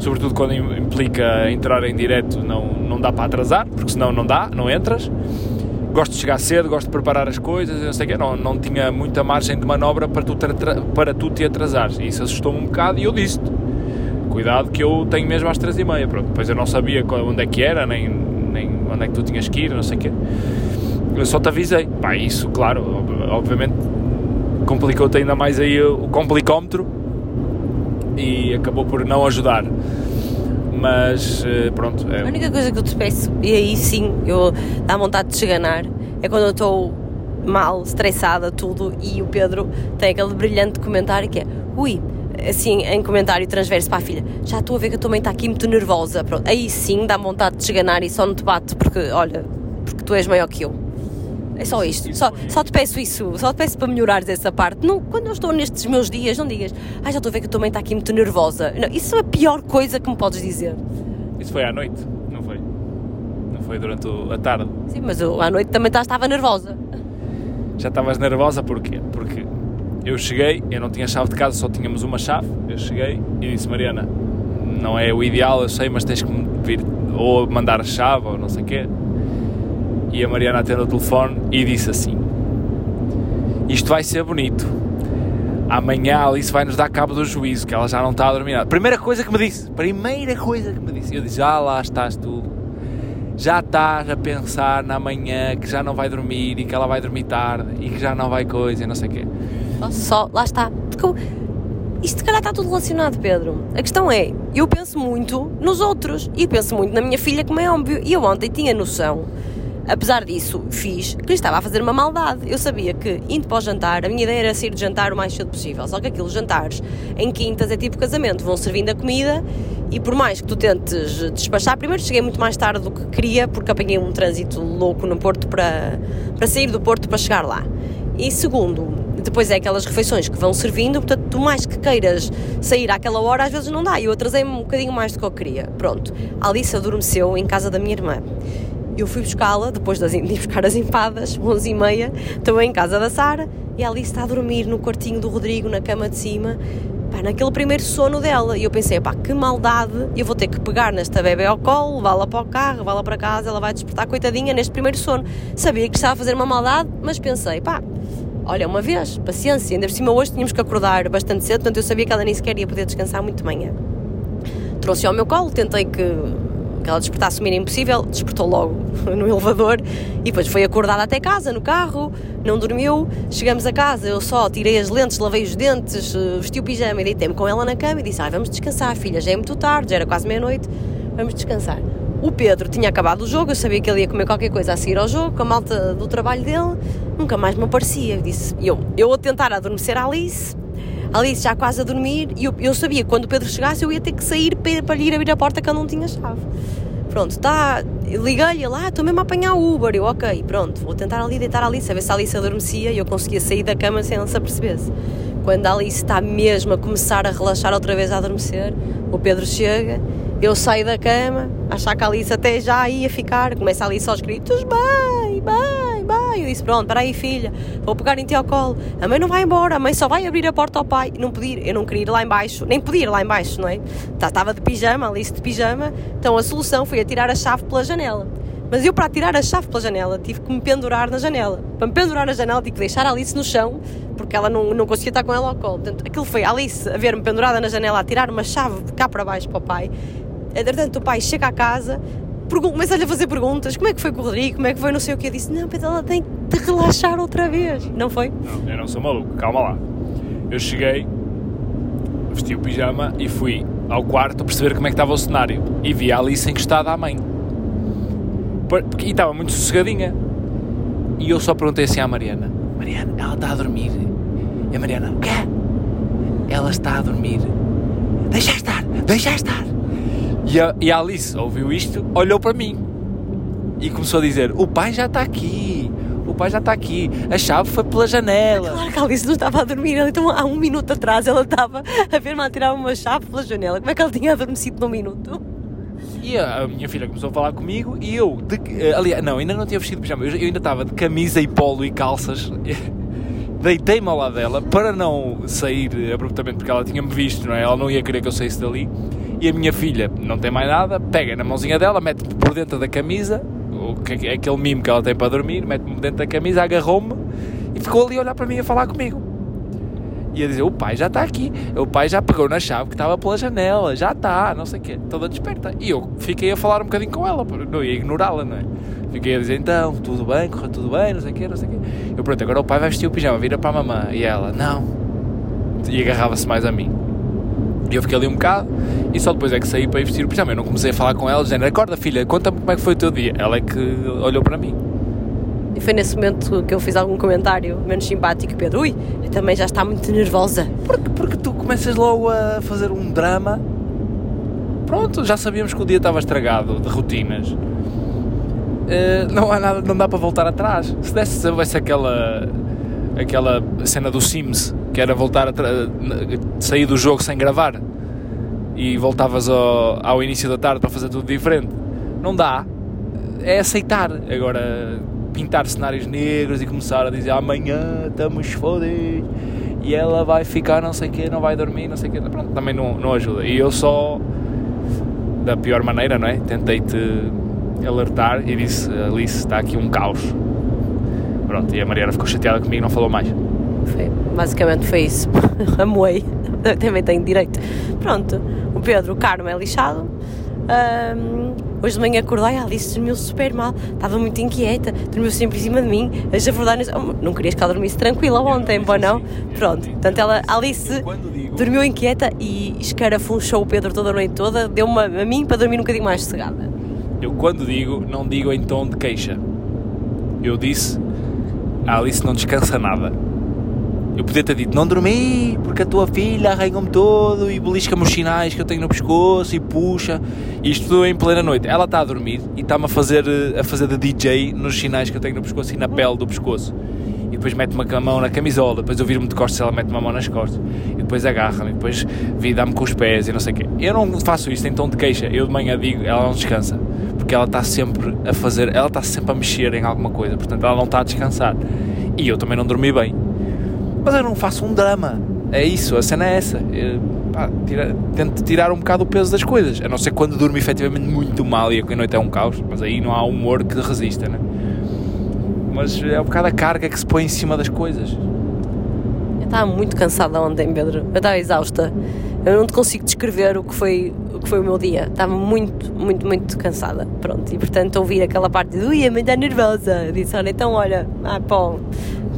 sobretudo quando implica entrar em direto, não, não dá para atrasar, porque senão não dá, não entras. Gosto de chegar cedo, gosto de preparar as coisas, não sei o quê, não, não tinha muita margem de manobra para tu, para tu te atrasares. E isso assustou-me um bocado e eu disse-te, cuidado que eu tenho mesmo às três e meia, pronto. Depois eu não sabia onde é que era, nem, nem onde é que tu tinhas que ir, não sei o quê. Eu só te avisei. Pá, isso, claro, obviamente complicou-te ainda mais aí o complicómetro e acabou por não ajudar. Mas eh, pronto. É... A única coisa que eu te peço, e aí sim eu dá vontade de cheganar, é quando eu estou mal, estressada, tudo, e o Pedro tem aquele brilhante comentário que é ui, assim, em comentário transverso para a filha, já estou a ver que a tua mãe está aqui muito nervosa. Pronto. Aí sim dá vontade de cheganar e só não te bato porque, olha, porque tu és maior que eu. É só isto. Só, só te peço isso. Só te peço para melhorares essa parte. Não, quando eu estou nestes meus dias, não digas, ah, já estou a ver que a tua mãe está aqui muito nervosa. Não, isso é a pior coisa que me podes dizer. Isso foi à noite, não foi? Não foi durante a tarde. Sim, mas eu, à noite também tá, estava nervosa. Já estavas nervosa porquê? Porque eu cheguei, eu não tinha chave de casa, só tínhamos uma chave. Eu cheguei e disse, Mariana, não é o ideal, eu sei, mas tens que vir ou mandar a chave ou não sei o quê e a Mariana atende o telefone e disse assim: Isto vai ser bonito. Amanhã a Alice vai nos dar cabo do juízo, que ela já não está a dormir. Primeira coisa que me disse, primeira coisa que me disse. Eu disse: Ah, lá estás tu. Já estás a pensar na manhã que já não vai dormir e que ela vai dormir tarde e que já não vai coisa e não sei o quê. Só, lá está. Isto se calhar está tudo relacionado, Pedro. A questão é, eu penso muito nos outros e penso muito na minha filha, como é óbvio. E eu ontem tinha noção Apesar disso, fiz que lhe estava a fazer uma maldade. Eu sabia que, indo para o jantar, a minha ideia era sair de jantar o mais cedo possível. Só que aqueles jantares em quintas é tipo casamento, vão servindo a comida e por mais que tu tentes despachar, primeiro cheguei muito mais tarde do que queria, porque apanhei um trânsito louco no Porto para, para sair do Porto para chegar lá. E segundo, depois é aquelas refeições que vão servindo, portanto, tu mais que queiras sair àquela hora, às vezes não dá. Eu atrasei-me um bocadinho mais do que eu queria. Pronto, a Alice adormeceu em casa da minha irmã. Eu fui buscá-la, depois de ir buscar as empadas, 11 e meia, estou em casa da Sara, e a Alice está a dormir no quartinho do Rodrigo, na cama de cima. Pá, naquele primeiro sono dela. E eu pensei, pá, que maldade, eu vou ter que pegar nesta bebê ao colo, levá-la para o carro, levá-la para casa, ela vai despertar, coitadinha, neste primeiro sono. Sabia que estava a fazer uma maldade, mas pensei, pá, olha, uma vez, paciência, ainda por cima hoje tínhamos que acordar bastante cedo, portanto eu sabia que ela nem sequer ia poder descansar muito de manhã. Trouxe ao meu colo, tentei que ela despertasse o mínimo possível, despertou logo no elevador e depois foi acordada até casa, no carro, não dormiu. Chegamos a casa, eu só tirei as lentes, lavei os dentes, eh, vesti o pijama e deitei-me com ela na cama e disse: ah, vamos descansar, filha, já é muito tarde, já era quase meia-noite, vamos descansar. O Pedro tinha acabado o jogo, eu sabia que ele ia comer qualquer coisa a seguir ao jogo, com a malta do trabalho dele, nunca mais me aparecia. Eu disse: eu, eu a tentar adormecer a Alice. Alice já quase a dormir e eu, eu sabia que quando o Pedro chegasse eu ia ter que sair para, para lhe ir abrir a porta que eu não tinha chave. Pronto, está. Liguei-lhe lá, estou mesmo a apanhar o Uber. Eu, ok, pronto, vou tentar ali deitar a Alice, a ver se a Alice adormecia e eu conseguia sair da cama sem ela se apercebesse. Quando a Alice está mesmo a começar a relaxar outra vez a adormecer, o Pedro chega, eu saio da cama, achar que a Alice até já ia ficar, começa a Alice aos gritos: bem, bem eu disse: Pronto, para aí, filha, vou pegar em ti ao colo. A mãe não vai embora, a mãe só vai abrir a porta ao pai. Não podia, eu não queria ir lá embaixo, nem podia ir lá embaixo, não é? Estava tá, de pijama, Alice de pijama, então a solução foi atirar a chave pela janela. Mas eu, para tirar a chave pela janela, tive que me pendurar na janela. Para me pendurar na janela, tive que deixar a Alice no chão, porque ela não, não conseguia estar com ela ao colo. Portanto, aquilo foi a Alice a ver-me pendurada na janela, a tirar uma chave cá para baixo para o pai. Entretanto, o pai chega à casa, começa-lhe a fazer perguntas: como é que foi com o Rodrigo, como é que foi, não sei o que. Eu disse: não, Pedro, ela tem de relaxar outra vez. Não foi? Não, eu não sou maluco, calma lá. Eu cheguei, vesti o pijama e fui ao quarto perceber como é que estava o cenário. E vi a Alice encostada à mãe. E estava muito sossegadinha. E eu só perguntei assim à Mariana: Mariana, ela está a dormir? E a Mariana: quê? Ela está a dormir. Deixa estar, deixa estar. E a, e a Alice ouviu isto, olhou para mim e começou a dizer: O pai já está aqui o pai já está aqui, a chave foi pela janela. Claro que a Alice não estava a dormir, então há um minuto atrás ela estava a ver-me a tirar uma chave pela janela. Como é que ela tinha adormecido num minuto? E a, minha filha começou a falar comigo e eu, de, eh, aliás, não, ainda não tinha vestido pijama, eu, eu ainda estava de camisa e polo e calças. Deitei-me ao lado dela para não sair abruptamente porque ela tinha-me visto, não é? Ela não ia querer que eu saísse dali. E a minha filha não tem mais nada, pega na mãozinha dela, mete-me por dentro da camisa é aquele mimo que ela tem para dormir, mete-me dentro da camisa, agarrou-me e ficou ali a olhar para mim a falar comigo. E a dizer: O pai já está aqui, o pai já pegou na chave que estava pela janela, já está, não sei o quê, toda desperta. E eu fiquei a falar um bocadinho com ela, não ia ignorá-la, não é? Fiquei a dizer: Então, tudo bem, correu tudo bem, não sei o quê, não sei o quê. Eu pronto, agora o pai vai vestir o pijama, vira para a mamãe. E ela: Não. E agarrava-se mais a mim. E eu fiquei ali um bocado e só depois é que saí para ir vestir o pijama. Eu não comecei a falar com ela, dizendo: Acorda, filha, conta-me como é que foi o teu dia. Ela é que olhou para mim. E foi nesse momento que eu fiz algum comentário menos simpático. Pedro, ui, também já está muito nervosa. Porque, porque tu começas logo a fazer um drama. Pronto, já sabíamos que o dia estava estragado de rotinas. Uh, não há nada, não dá para voltar atrás. Se desse houvesse aquela aquela cena do Sims que era voltar a sair do jogo sem gravar e voltavas ao, ao início da tarde para fazer tudo diferente. Não dá. É aceitar. Agora, pintar cenários negros e começar a dizer amanhã estamos fodidos e ela vai ficar não sei o quê, não vai dormir, não sei o quê. Pronto, também não, não ajuda. E eu só, da pior maneira, não é? Tentei-te alertar e disse: Alice, está aqui um caos. Pronto, e a Mariana ficou chateada comigo e não falou mais. Foi, basicamente foi isso. Amoei. Também tenho direito. Pronto, o Pedro, o Carmo é lixado. Um, hoje de manhã acordei, a Alice dormiu super mal, estava muito inquieta, dormiu sempre em cima de mim, a javardar, oh, não querias que ela dormisse tranquila ontem, pô, não? Pronto, portanto ela, Alice dormiu inquieta e escarafunchou o Pedro toda a noite toda, deu-me a mim para dormir um bocadinho mais sossegada. Eu quando digo, não digo em tom de queixa. Eu disse, a Alice não descansa nada eu podia ter dito, não dormi, porque a tua filha arranha-me todo e belisca-me os sinais que eu tenho no pescoço e puxa. Isto em plena noite. Ela está a dormir e está-me a fazer, a fazer de DJ nos sinais que eu tenho no pescoço e na pele do pescoço. E depois mete-me a mão na camisola, depois eu viro-me de costas ela mete-me a mão nas costas. E depois agarra-me, depois dá-me com os pés e não sei o quê. Eu não faço isto em tom de queixa. Eu de manhã digo, ela não descansa. Porque ela está sempre a fazer, ela está sempre a mexer em alguma coisa. Portanto, ela não está a descansar. E eu também não dormi bem mas eu não faço um drama. É isso, a cena é essa. É, pá, tira, tento tirar um bocado o peso das coisas. A não ser quando durmo efetivamente muito mal e a noite é um caos, mas aí não há humor que resista, né? Mas é um bocado a carga que se põe em cima das coisas. Eu estava muito cansada ontem, Pedro. Eu estava exausta. Eu não te consigo descrever o que foi que foi o meu dia. Estava muito, muito, muito cansada. Pronto, e portanto ouvir aquela parte de ui, a mãe está nervosa. Eu disse, olha, então olha, ah, pô,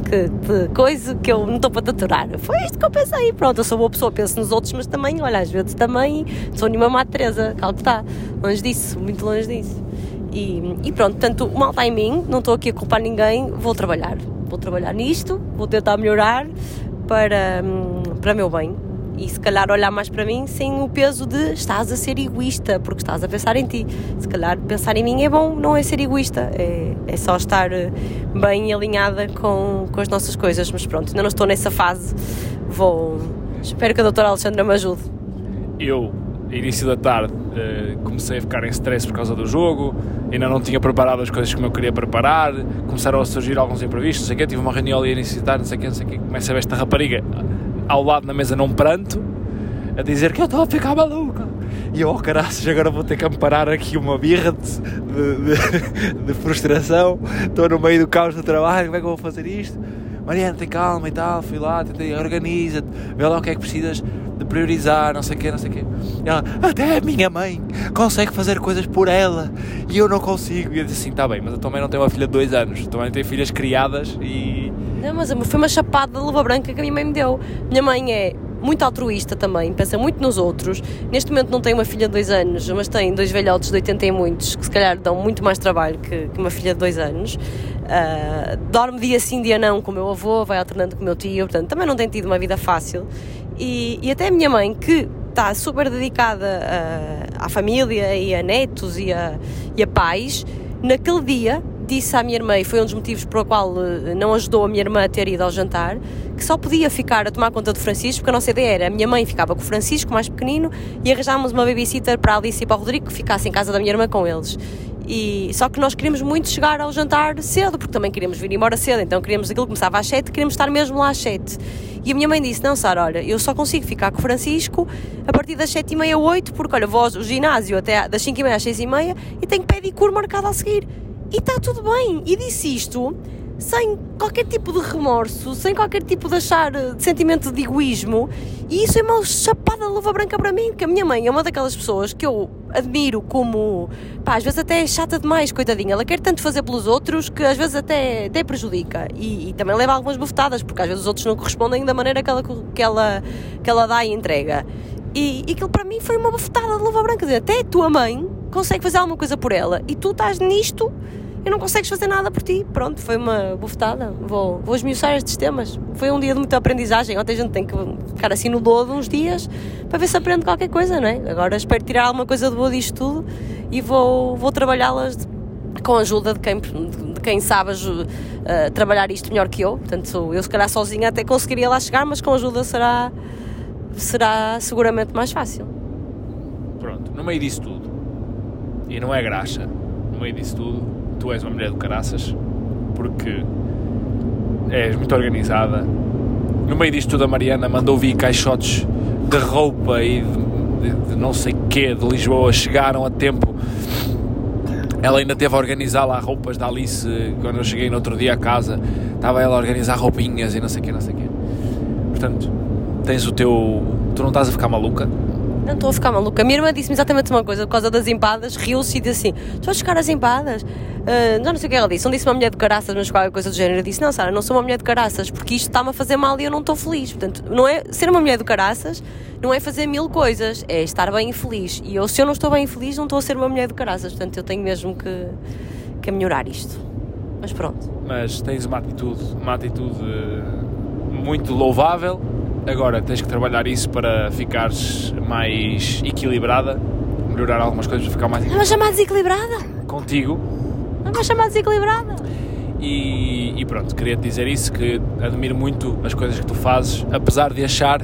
que, que coisa que eu não estou para te aturar. Foi isto que eu pensei. Pronto, eu sou boa pessoa, penso nos outros, mas também, olha, às vezes também sou nenhuma má Teresa, calma está. Longe disso, muito longe disso. E, e pronto, portanto, o mal está em mim, não estou aqui a culpar ninguém, vou trabalhar. Vou trabalhar nisto, vou tentar melhorar para, hum, para meu bem e se calhar olhar mais para mim sem o peso de estás a ser egoísta, porque estás a pensar em ti. Se calhar pensar em mim é bom, não é ser egoísta, é, é só estar eh, bem alinhada com, com as nossas coisas. Mas pronto, ainda não estou nessa fase, vou. Espero que a doutora Alexandra me ajude. Eu, início da tarde, eh, comecei a ficar em stress por causa do jogo, ainda não tinha preparado as coisas como eu queria preparar, começaram a surgir alguns imprevistos, não sei o quê, tive uma reunião ali da tarde, não sei o quê, não sei o quê, começa a ver esta rapariga ao lado na mesa num pranto, a dizer que eu estou a ficar maluca. E eu, oh caraças, agora vou ter que amparar aqui uma birra de, de, de, de frustração. Estou no meio do caos do trabalho, como é que eu vou fazer isto? Mariana, tem calma e tal, fui lá, tentei, organiza-te, vê lá o que é que precisas de priorizar, não sei o quê, não sei o quê. E ela, até a minha mãe consegue fazer coisas por ela e eu não consigo. E eu disse assim, está bem, mas eu também não tenho uma filha de dois anos, também tenho filhas criadas e... Não, mas foi uma chapada de luva branca que a minha mãe me deu. Minha mãe é muito altruísta também, pensa muito nos outros. Neste momento não tem uma filha de dois anos, mas tem dois velhotes de 80 e muitos, que se calhar dão muito mais trabalho que, que uma filha de dois anos. Uh, dorme dia sim, dia não com o meu avô, vai alternando com o meu tio, portanto também não tem tido uma vida fácil. E, e até a minha mãe, que está super dedicada a, à família e a netos e a, e a pais, naquele dia disse à minha irmã, e foi um dos motivos pelo qual eh, não ajudou a minha irmã a ter ido ao jantar, que só podia ficar a tomar conta do Francisco, porque a nossa ideia era a minha mãe ficava com o Francisco, mais pequenino, e arranjámos uma babysitter para a Alice e para o Rodrigo que ficassem em casa da minha irmã com eles. E, só que nós queríamos muito chegar ao jantar cedo, porque também queríamos vir embora cedo, então queríamos aquilo começava às 7, queríamos estar mesmo lá às 7. E a minha mãe disse: Não, Sara, olha, eu só consigo ficar com o Francisco a partir das 7 e meia, 8, porque olha, vou ao ginásio até das 5 e meia às 6 e meia e tenho pedicure marcado a seguir. E está tudo bem. E disse isto sem qualquer tipo de remorso, sem qualquer tipo de achar de sentimento de egoísmo. E isso é uma chapada de luva branca para mim, que a minha mãe é uma daquelas pessoas que eu admiro como, pá, às vezes até é chata demais, coitadinha. Ela quer tanto fazer pelos outros que às vezes até, até prejudica. E, e também leva algumas bufetadas, porque às vezes os outros não correspondem da maneira que ela, que ela, que ela dá e entrega. E, e aquilo para mim foi uma bufetada de luva branca. Até a tua mãe consegue fazer alguma coisa por ela e tu estás nisto e não consegues fazer nada por ti. Pronto, foi uma bufetada. Vou, vou esmiuçar estes temas. Foi um dia de muita aprendizagem. Ontem a gente tem que ficar assim no lodo uns dias para ver se aprende qualquer coisa, não é? Agora espero tirar alguma coisa de boa disto tudo e vou, vou trabalhá-las com a ajuda de quem, de quem sabe uh, trabalhar isto melhor que eu. Portanto, eu se calhar sozinha até conseguiria lá chegar, mas com ajuda será, será seguramente mais fácil. Pronto, no meio disso tudo, e não é graxa, no meio disso tudo, tu és uma mulher do caraças, porque és muito organizada. No meio disto tudo, a Mariana mandou vir caixotes de roupa e de, de, de não sei quê de Lisboa, chegaram a tempo. Ela ainda teve a organizar lá roupas da Alice quando eu cheguei no outro dia a casa. Estava ela a organizar roupinhas e não sei o quê, não sei o quê. Portanto, tens o teu. Tu não estás a ficar maluca? Não estou a ficar maluca. A minha irmã disse-me exatamente uma coisa por causa das empadas, riu-se e disse assim: Tu vais buscar as empadas? Uh, não sei o que ela disse. Não disse uma mulher de caraças, mas qualquer coisa do género. Eu disse: Não, Sara, não sou uma mulher de caraças, porque isto está-me a fazer mal e eu não estou feliz. Portanto, não é ser uma mulher de caraças, não é fazer mil coisas, é estar bem e feliz. E eu, se eu não estou bem e feliz, não estou a ser uma mulher de caraças. Portanto, eu tenho mesmo que, que melhorar isto. Mas pronto. Mas tens uma atitude, uma atitude muito louvável Agora tens que trabalhar isso para ficares mais equilibrada, melhorar algumas coisas para ficar mais Não vai chamar desequilibrada? Contigo. Não vai chamar desequilibrada? E, e pronto, queria te dizer isso, que admiro muito as coisas que tu fazes, apesar de achar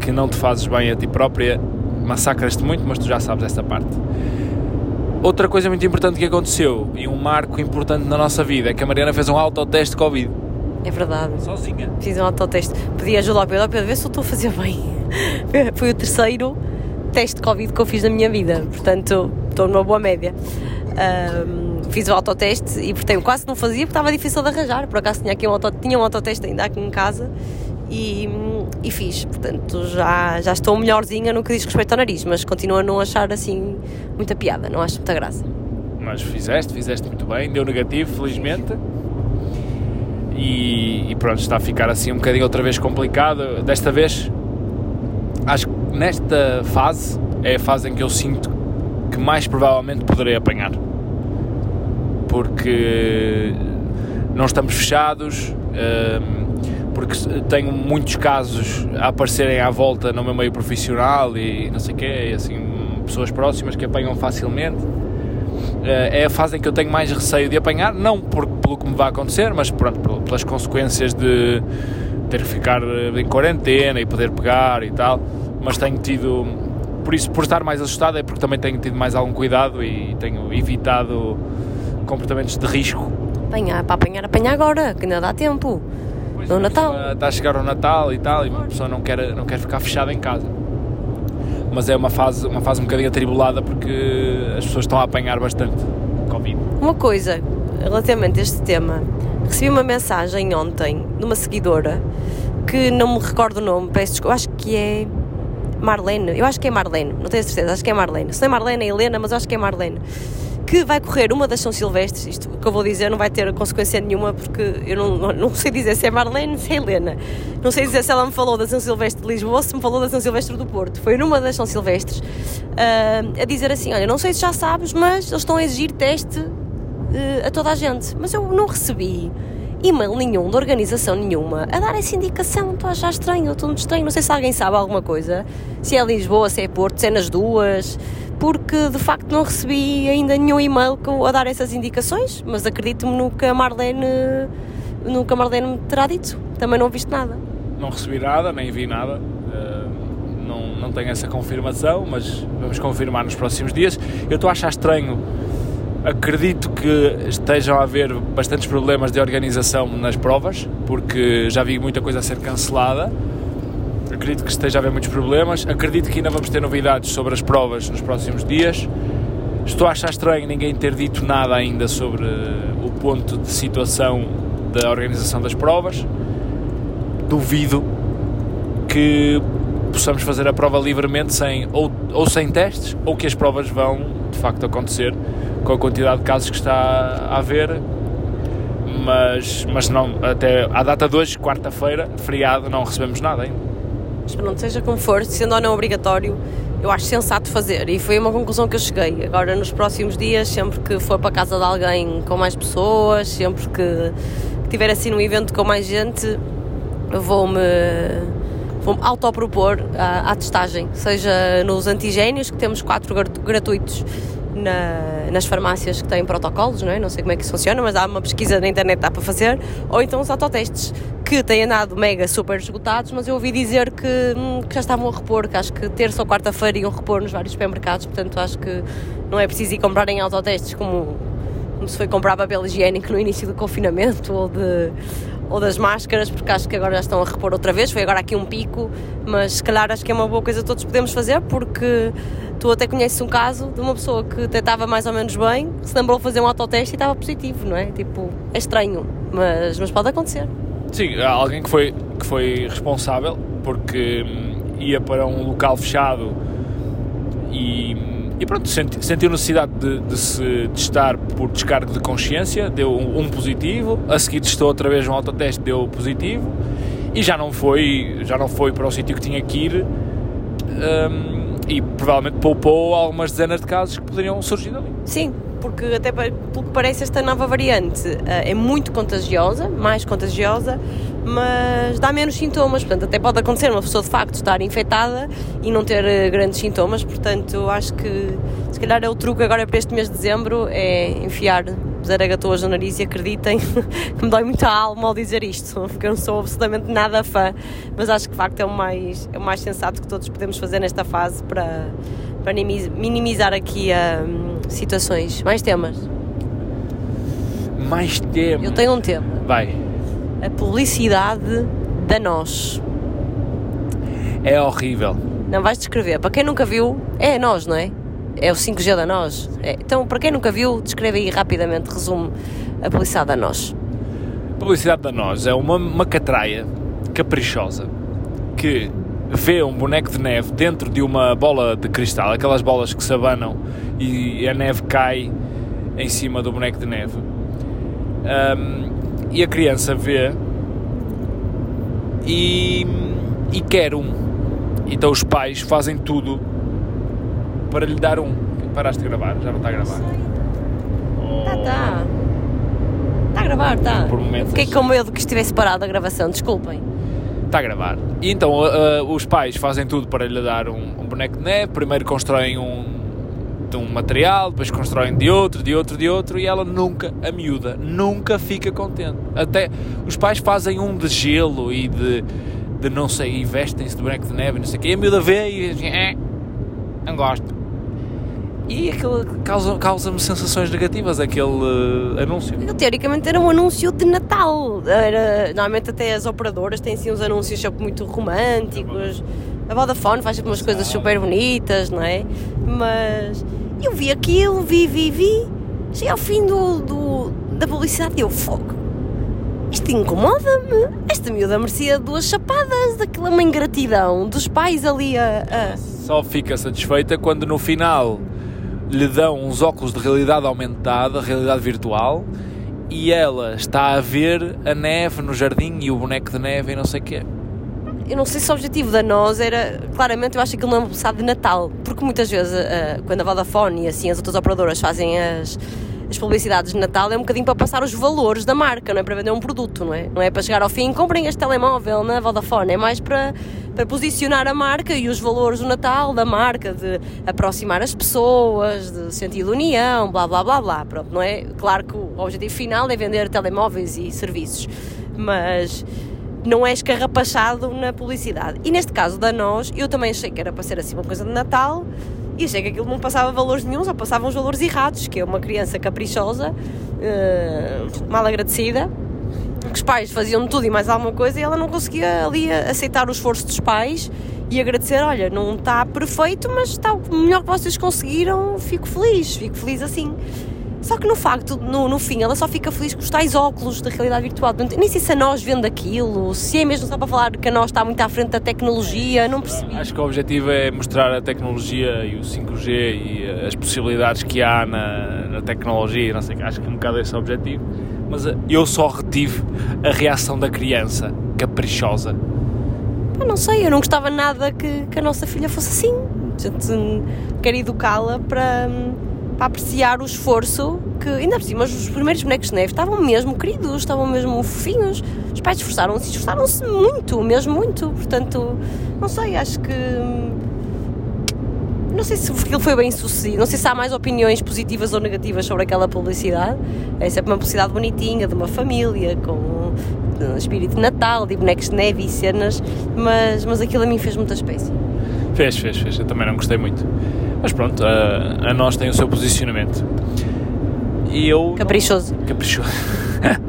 que não te fazes bem a ti própria, massacras-te muito, mas tu já sabes essa parte. Outra coisa muito importante que aconteceu, e um marco importante na nossa vida, é que a Mariana fez um autoteste de Covid. É verdade. Sozinha. Fiz um autoteste. Pedi ajuda ao Pedro. Ao Pedro, vê se eu estou a fazer bem. Foi o terceiro teste de Covid que eu fiz na minha vida. Portanto, estou numa boa média. Um, fiz o autoteste e portanto quase não fazia porque estava difícil de arranjar. Por acaso tinha aqui um, auto, tinha um autoteste ainda aqui em casa e, e fiz. Portanto, já, já estou melhorzinha no que diz respeito ao nariz, mas continuo a não achar assim muita piada, não acho muita graça. Mas fizeste, fizeste muito bem, deu negativo, felizmente. E, e pronto, está a ficar assim um bocadinho outra vez complicado. Desta vez, acho que nesta fase é a fase em que eu sinto que mais provavelmente poderei apanhar. Porque não estamos fechados, hum, porque tenho muitos casos a aparecerem à volta no meu meio profissional e não sei o quê, assim, pessoas próximas que apanham facilmente. Eh, é a fase em que eu tenho mais receio de apanhar, não por, pelo que me vai acontecer, mas pronto, pelas consequências de ter que ficar em quarentena e poder pegar e tal. Mas tenho tido, por isso, por estar mais assustado, é porque também tenho tido mais algum cuidado e tenho evitado comportamentos de risco. Apanhar, para apanhar, apanhar agora, que ainda dá tempo. Pois, no Natal. Está a chegar o Natal e tal, e uma pessoa não quer, não quer ficar fechada em casa. Mas é uma fase, uma fase um bocadinho atribulada porque as pessoas estão a apanhar bastante Covid. Uma coisa, relativamente a este tema, recebi uma mensagem ontem de uma seguidora que não me recordo o nome, peço desculpa, acho que é Marlene, eu acho que é Marlene, não tenho certeza, acho que é Marlene. Se não é Marlene, é Helena, mas acho que é Marlene. Que vai correr uma das São Silvestres, isto que eu vou dizer não vai ter consequência nenhuma, porque eu não, não sei dizer se é Marlene, se é Helena. Não sei dizer se ela me falou da São Silvestre de Lisboa ou se me falou da São Silvestre do Porto. Foi numa das São Silvestres uh, a dizer assim: Olha, não sei se já sabes, mas eles estão a exigir teste uh, a toda a gente. Mas eu não recebi e-mail nenhum, de organização nenhuma, a dar essa indicação. Estou a achar estranho, estou estranho. Não sei se alguém sabe alguma coisa. Se é Lisboa, se é Porto, se é nas duas. Porque de facto não recebi ainda nenhum e-mail a dar essas indicações, mas acredito-me no que a Marlene, no Marlene me terá dito. Também não viste nada. Não recebi nada, nem vi nada. Uh, não, não tenho essa confirmação, mas vamos confirmar nos próximos dias. Eu estou a achar estranho Acredito que estejam a haver bastantes problemas de organização nas provas, porque já vi muita coisa a ser cancelada. Acredito que esteja a haver muitos problemas. Acredito que ainda vamos ter novidades sobre as provas nos próximos dias. Estou a achar estranho ninguém ter dito nada ainda sobre o ponto de situação da organização das provas. Duvido que possamos fazer a prova livremente sem ou, ou sem testes ou que as provas vão de facto acontecer com a quantidade de casos que está a haver, mas, mas não, até à data de hoje, quarta-feira, feriado, não recebemos nada ainda. Mas pronto, seja como for, sendo ou não obrigatório, eu acho sensato fazer e foi uma conclusão que eu cheguei. Agora, nos próximos dias, sempre que for para a casa de alguém com mais pessoas, sempre que, que tiver assim um evento com mais gente, vou-me vou autopropor a, a testagem, seja nos antigénios, que temos quatro gratuitos na, nas farmácias que têm protocolos, não, é? não sei como é que isso funciona, mas há uma pesquisa na internet dá para fazer, ou então os autotestes, que têm andado mega super esgotados, mas eu ouvi dizer que, hum, que já estavam a repor, que acho que terça ou quarta-feira iam repor nos vários supermercados, portanto acho que não é preciso ir comprarem autotestes como, como se foi comprar papel higiênico no início do confinamento ou de ou das máscaras, porque acho que agora já estão a repor outra vez. Foi agora aqui um pico, mas se calhar acho que é uma boa coisa todos podemos fazer, porque tu até conheces um caso de uma pessoa que até estava mais ou menos bem, se lembrou fazer um autoteste e estava positivo, não é? Tipo, é estranho, mas, mas pode acontecer. Sim, há alguém que foi, que foi responsável porque hum, ia para um local fechado e e pronto, senti, sentiu necessidade de, de, se testar por descargo de consciência, deu um, um, positivo, a seguir testou outra vez um autoteste, deu positivo e já não foi, já não foi para o sítio que tinha que ir um, e provavelmente poupou algumas dezenas de casos que poderiam surgir ali. Sim, porque até pelo que parece esta nova variante uh, é muito contagiosa, mais contagiosa, mas dá menos sintomas, portanto até pode acontecer uma pessoa de facto estar infectada e não ter uh, grandes sintomas, portanto acho que se calhar é o truque agora para este mês de dezembro é enfiar zaragatoas no nariz e acreditem que me dói muito a alma ao dizer isto, porque eu não sou absolutamente nada fã, mas acho que de facto é o mais, é o mais sensato que todos podemos fazer nesta fase para, para minimizar aqui um, situações. Mais temas? Mais temas? Eu tenho um tema. Vai. A publicidade da nós. É horrível. Não vais descrever. Para quem nunca viu, é a nós, não é? É o 5G da nós. É. Então, para quem nunca viu, descreve aí rapidamente, resume a publicidade da nós. A publicidade da nós é uma, uma catraia caprichosa que vê um boneco de neve dentro de uma bola de cristal, aquelas bolas que se abanam e a neve cai em cima do boneco de neve. Um, e a criança vê e, e quer um. Então os pais fazem tudo para lhe dar um. Paraste de gravar? Já não está a gravar? Tá, tá. Está a gravar, tá. Por momentos. Fiquei com medo que estivesse parada a gravação, desculpem. Está a gravar. E então uh, uh, os pais fazem tudo para lhe dar um, um boneco de neve. Primeiro constroem um, de um material, depois constroem de outro, de outro, de outro, e ela nunca, a miúda, nunca fica contente. Até os pais fazem um de gelo e de, de não sei, e vestem-se de boneco de neve, não sei o quê, e a miúda vê e diz, é, não gosto. E aquilo causa-me causa sensações negativas, aquele uh, anúncio. Teoricamente era um anúncio de Natal. Era, normalmente até as operadoras têm assim uns anúncios sempre muito românticos. A Vodafone faz umas coisas super bonitas, não é? Mas eu vi aquilo, vi, vi, vi. Cheguei ao fim do, do da publicidade e eu fogo. Isto incomoda-me. Esta miúda merecia duas chapadas, daquela uma ingratidão dos pais ali a... a... Só fica satisfeita quando no final lhe dão uns óculos de realidade aumentada, realidade virtual, e ela está a ver a neve no jardim e o boneco de neve e não sei o quê. Eu não sei se o objetivo da nós era, claramente, eu acho que ele não é publicidade de Natal, porque muitas vezes, uh, quando a Vodafone e assim as outras operadoras fazem as, as publicidades de Natal, é um bocadinho para passar os valores da marca, não é para vender um produto, não é? Não é para chegar ao fim, comprem este telemóvel na Vodafone, é mais para, para posicionar a marca e os valores do Natal da marca, de aproximar as pessoas, de sentido união, blá blá blá blá. Pronto, não é? Claro que o objetivo final é vender telemóveis e serviços, mas não é escarrapachado na publicidade. E neste caso da nós, eu também achei que era para ser assim uma coisa de Natal e achei que aquilo não passava valores nenhum, só passavam os valores errados, que é uma criança caprichosa, uh, mal agradecida, que os pais faziam tudo e mais alguma coisa e ela não conseguia ali aceitar o esforço dos pais e agradecer, olha, não está perfeito, mas está o melhor que vocês conseguiram, fico feliz, fico feliz assim. Só que no facto, no, no fim, ela só fica feliz com os tais óculos da realidade virtual. Portanto, nem sei se a nós vende aquilo, se é mesmo só para falar que a nós está muito à frente da tecnologia, não percebi. Acho que o objetivo é mostrar a tecnologia e o 5G e as possibilidades que há na, na tecnologia, não sei, acho que é um bocado esse o objetivo. Mas eh, eu só retive a reação da criança, caprichosa. Eu não sei, eu não gostava nada que, que a nossa filha fosse assim. Quero educá-la para para apreciar o esforço que, ainda por cima, os primeiros bonecos de neve estavam mesmo queridos, estavam mesmo fofinhos. Os pais esforçaram-se, esforçaram-se muito, mesmo muito. Portanto, não sei, acho que. Não sei se aquilo foi bem sucedido, não sei se há mais opiniões positivas ou negativas sobre aquela publicidade. É sempre uma publicidade bonitinha, de uma família, com espírito de Natal, de bonecos de neve e cenas, mas, mas aquilo a mim fez muita espécie. Fez, fez, fez. Eu também não gostei muito. Mas pronto, a, a nós tem o seu posicionamento. E eu. Caprichoso. Não, caprichoso.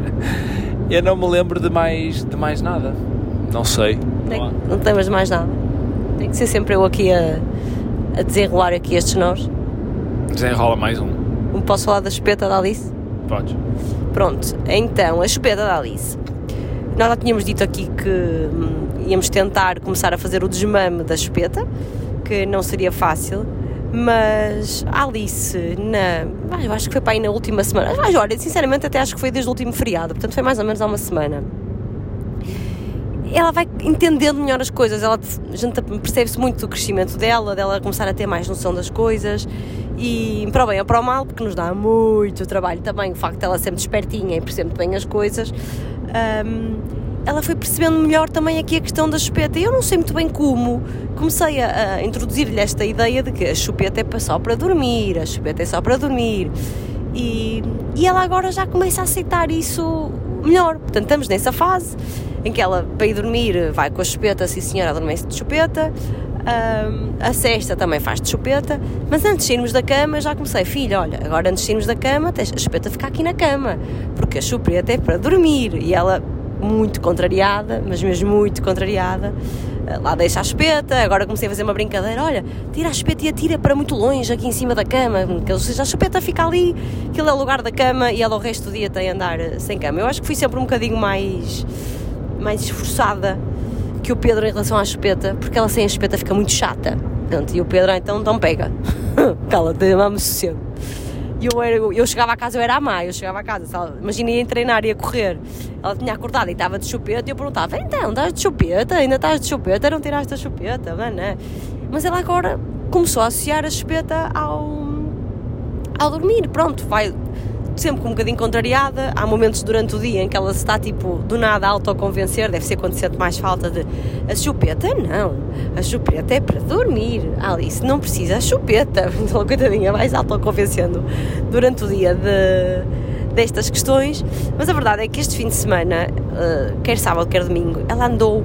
eu não me lembro de mais, de mais nada. Não sei. Não, não temos mais nada. Tem que ser sempre eu aqui a, a desenrolar aqui estes nós. Desenrola mais um. Posso falar da chupeta da Alice? Podes. Pronto, então, a chupeta da Alice. Nós já tínhamos dito aqui que hum, íamos tentar começar a fazer o desmame da chupeta, que não seria fácil mas a Alice, na, eu acho que foi para aí na última semana. Mas olha, sinceramente, até acho que foi desde o último feriado, portanto foi mais ou menos há uma semana. Ela vai entendendo melhor as coisas, ela percebe-se muito do crescimento dela, dela começar a ter mais noção das coisas e para o bem ou para o mal, porque nos dá muito trabalho também, o facto de ela ser muito espertinha e perceber muito bem as coisas. Um, ela foi percebendo melhor também aqui a questão da chupeta. Eu não sei muito bem como. Comecei a, a introduzir-lhe esta ideia de que a chupeta é só para dormir, a chupeta é só para dormir. E, e ela agora já começa a aceitar isso melhor. Portanto, estamos nessa fase em que ela, para ir dormir, vai com a chupeta, sim senhora, adormece de chupeta. Um, a cesta também faz de chupeta, mas antes de irmos da cama já comecei, filha, olha, agora antes de irmos da cama, tens a chupeta ficar aqui na cama, porque a chupeta é para dormir. E ela muito contrariada, mas mesmo muito contrariada. Eh, Lá deixa a espeta, agora comecei a fazer uma brincadeira, olha, tira a espeta e atira para muito longe, aqui em cima da cama, que seja, a espeta fica ali, aquilo é o lugar da cama e ela o resto do dia tem a andar eh, sem cama. Eu acho que fui sempre um bocadinho mais, mais esforçada que o Pedro em relação à espeta, porque ela sem a espeta fica muito chata. E o Pedro então, então pega, cala-te, dá-me sossego. E eu, era, eu chegava a casa, eu era a má, eu chegava a casa, imagina ia treinar, ia correr, ela tinha acordado e estava de chupeta, e eu perguntava, então, estás de chupeta? Ainda estás de chupeta? Não tiraste a chupeta? Mano, é? Mas ela agora começou a associar a chupeta ao, ao dormir, pronto, vai sempre com um bocadinho contrariada, há momentos durante o dia em que ela se está tipo, do nada a autoconvencer, deve ser quando sente mais falta de a chupeta. Não, a chupeta é para dormir, Alice não precisa a chupeta, então coitadinha vai-se autoconvencendo durante o dia de, destas questões, mas a verdade é que este fim de semana, uh, quer sábado, quer domingo, ela andou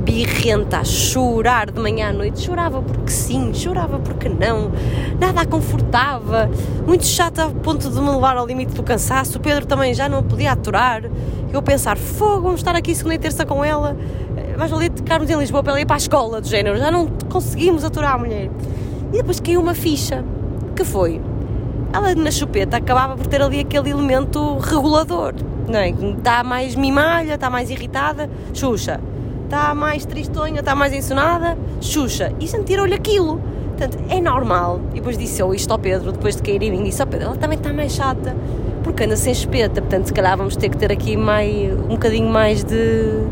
birrenta, a chorar de manhã à noite, chorava porque sim, chorava porque não, nada a confortava, muito chata ao ponto de me levar ao limite do cansaço. O Pedro também já não podia aturar. Eu pensar, fogo, vamos estar aqui segunda e terça com ela, mais valia ficarmos em Lisboa para ela ir para a escola, do género, já não conseguimos aturar a mulher. E depois caiu uma ficha, que foi, ela na chupeta acabava por ter ali aquele elemento regulador, não é? Está mais mimalha, está mais irritada, Xuxa está mais tristonha, está mais ensonada, Xuxa. E sentiram-lhe aquilo. Portanto, é normal. E depois disse eu isto ao Pedro, depois de cair em mim, disse ao Pedro, ela também está mais chata, porque anda sem espeta, portanto, se calhar vamos ter que ter aqui mais, um bocadinho mais de,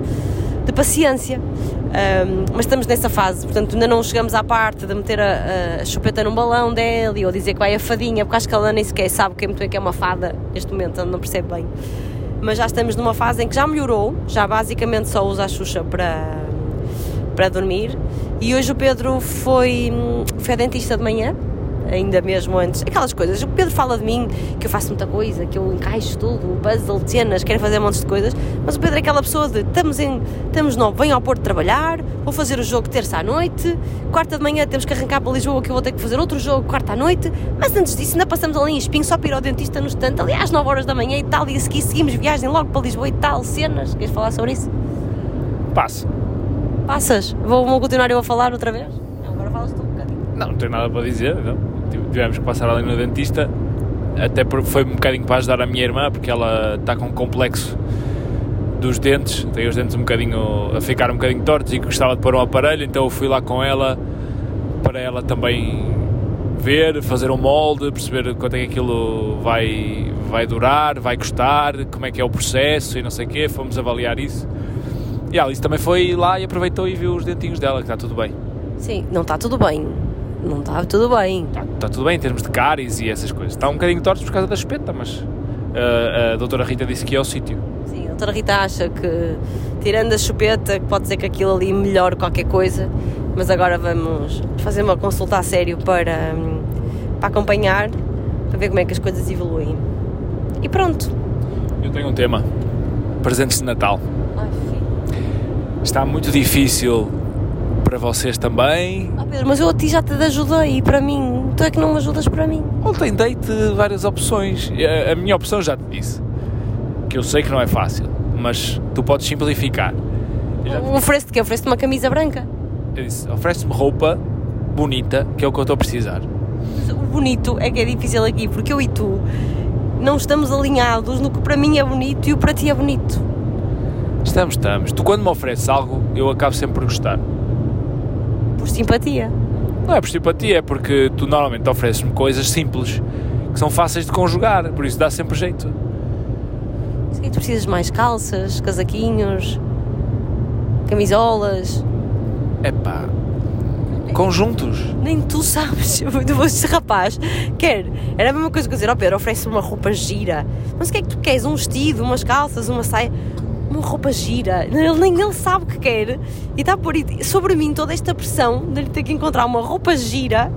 de paciência. Um, mas estamos nessa fase, portanto, ainda não chegamos à parte de meter a, a chupeta num balão dele ou dizer que vai a fadinha, porque acho que ela nem sequer sabe que é que é uma fada neste momento, não percebe bem mas já estamos numa fase em que já melhorou, já basicamente só usa a Xuxa para, para dormir. E hoje o Pedro foi, foi a dentista de manhã, ainda mesmo antes. Aquelas coisas. O Pedro fala de mim que eu faço muita coisa, que eu encaixo tudo, puzzle, cenas, quero fazer montes de coisas. Mas o Pedro é aquela pessoa de estamos, em, estamos no, venho ao Porto trabalhar, vou fazer o jogo terça à noite, quarta de manhã temos que arrancar para Lisboa que eu vou ter que fazer outro jogo quarta à noite. Mas antes disso ainda passamos ali em Espinho só para ir ao dentista no estante, ali às 9 horas da manhã e tal, e a seguir seguimos viagem logo para Lisboa e tal, cenas. Queres falar sobre isso? Passo. Passas? Vou, vou continuar eu a falar outra vez? Não, agora falas tu um bocadinho. Não, não tenho nada para dizer. Não. Tivemos que passar ali no dentista, até foi um bocadinho para ajudar a minha irmã, porque ela está com um complexo dos dentes, tem os dentes um bocadinho a ficar um bocadinho tortos e gostava de pôr um aparelho, então eu fui lá com ela para ela também ver, fazer um molde, perceber quanto é que aquilo vai, vai durar, vai custar, como é que é o processo e não sei o quê, fomos avaliar isso. E a Alice também foi lá e aproveitou e viu os dentinhos dela, que está tudo bem. Sim, não está tudo bem. Não está tudo bem. Está, está tudo bem em termos de cáries e essas coisas. Está um bocadinho tortos por causa da espeta, mas uh, a doutora Rita disse que é o sítio. Sim, a doutora Rita acha que, tirando a chupeta, pode ser que aquilo ali melhore qualquer coisa, mas agora vamos fazer uma consulta a sério para, hum, para acompanhar, para ver como é que as coisas evoluem. E pronto. Eu tenho um tema. Presentes de Natal. Ai, filho. Está muito difícil para vocês também. Ah, Pedro, mas eu a ti já te ajudei, para mim. Tu é que não me ajudas para mim. Ontem dei-te várias opções. A, a minha opção já te disse. Que eu sei que não é fácil, mas tu podes simplificar. Oferece-te que Oferece-te uma camisa branca. eu disse, oferece-me roupa bonita, que é o que eu estou a precisar. Mas o bonito é que é difícil aqui, porque eu e tu não estamos alinhados no que para mim é bonito e o para ti é bonito. Estamos, estamos. Tu quando me ofereces algo, eu acabo sempre por gostar. Por simpatia. Não é por simpatia, é porque tu normalmente ofereces-me coisas simples, que são fáceis de conjugar, por isso dá sempre jeito. Que tu precisas de mais calças, casaquinhos, camisolas. Epá, conjuntos. Nem tu sabes. Este rapaz quer. Era a mesma coisa que eu dizer: Ó Pedro, oferece uma roupa gira. Mas o que é que tu queres? Um vestido, umas calças, uma saia. Uma roupa gira. Ele, nem ele sabe o que quer. E está a pôr sobre mim toda esta pressão de lhe ter que encontrar uma roupa gira.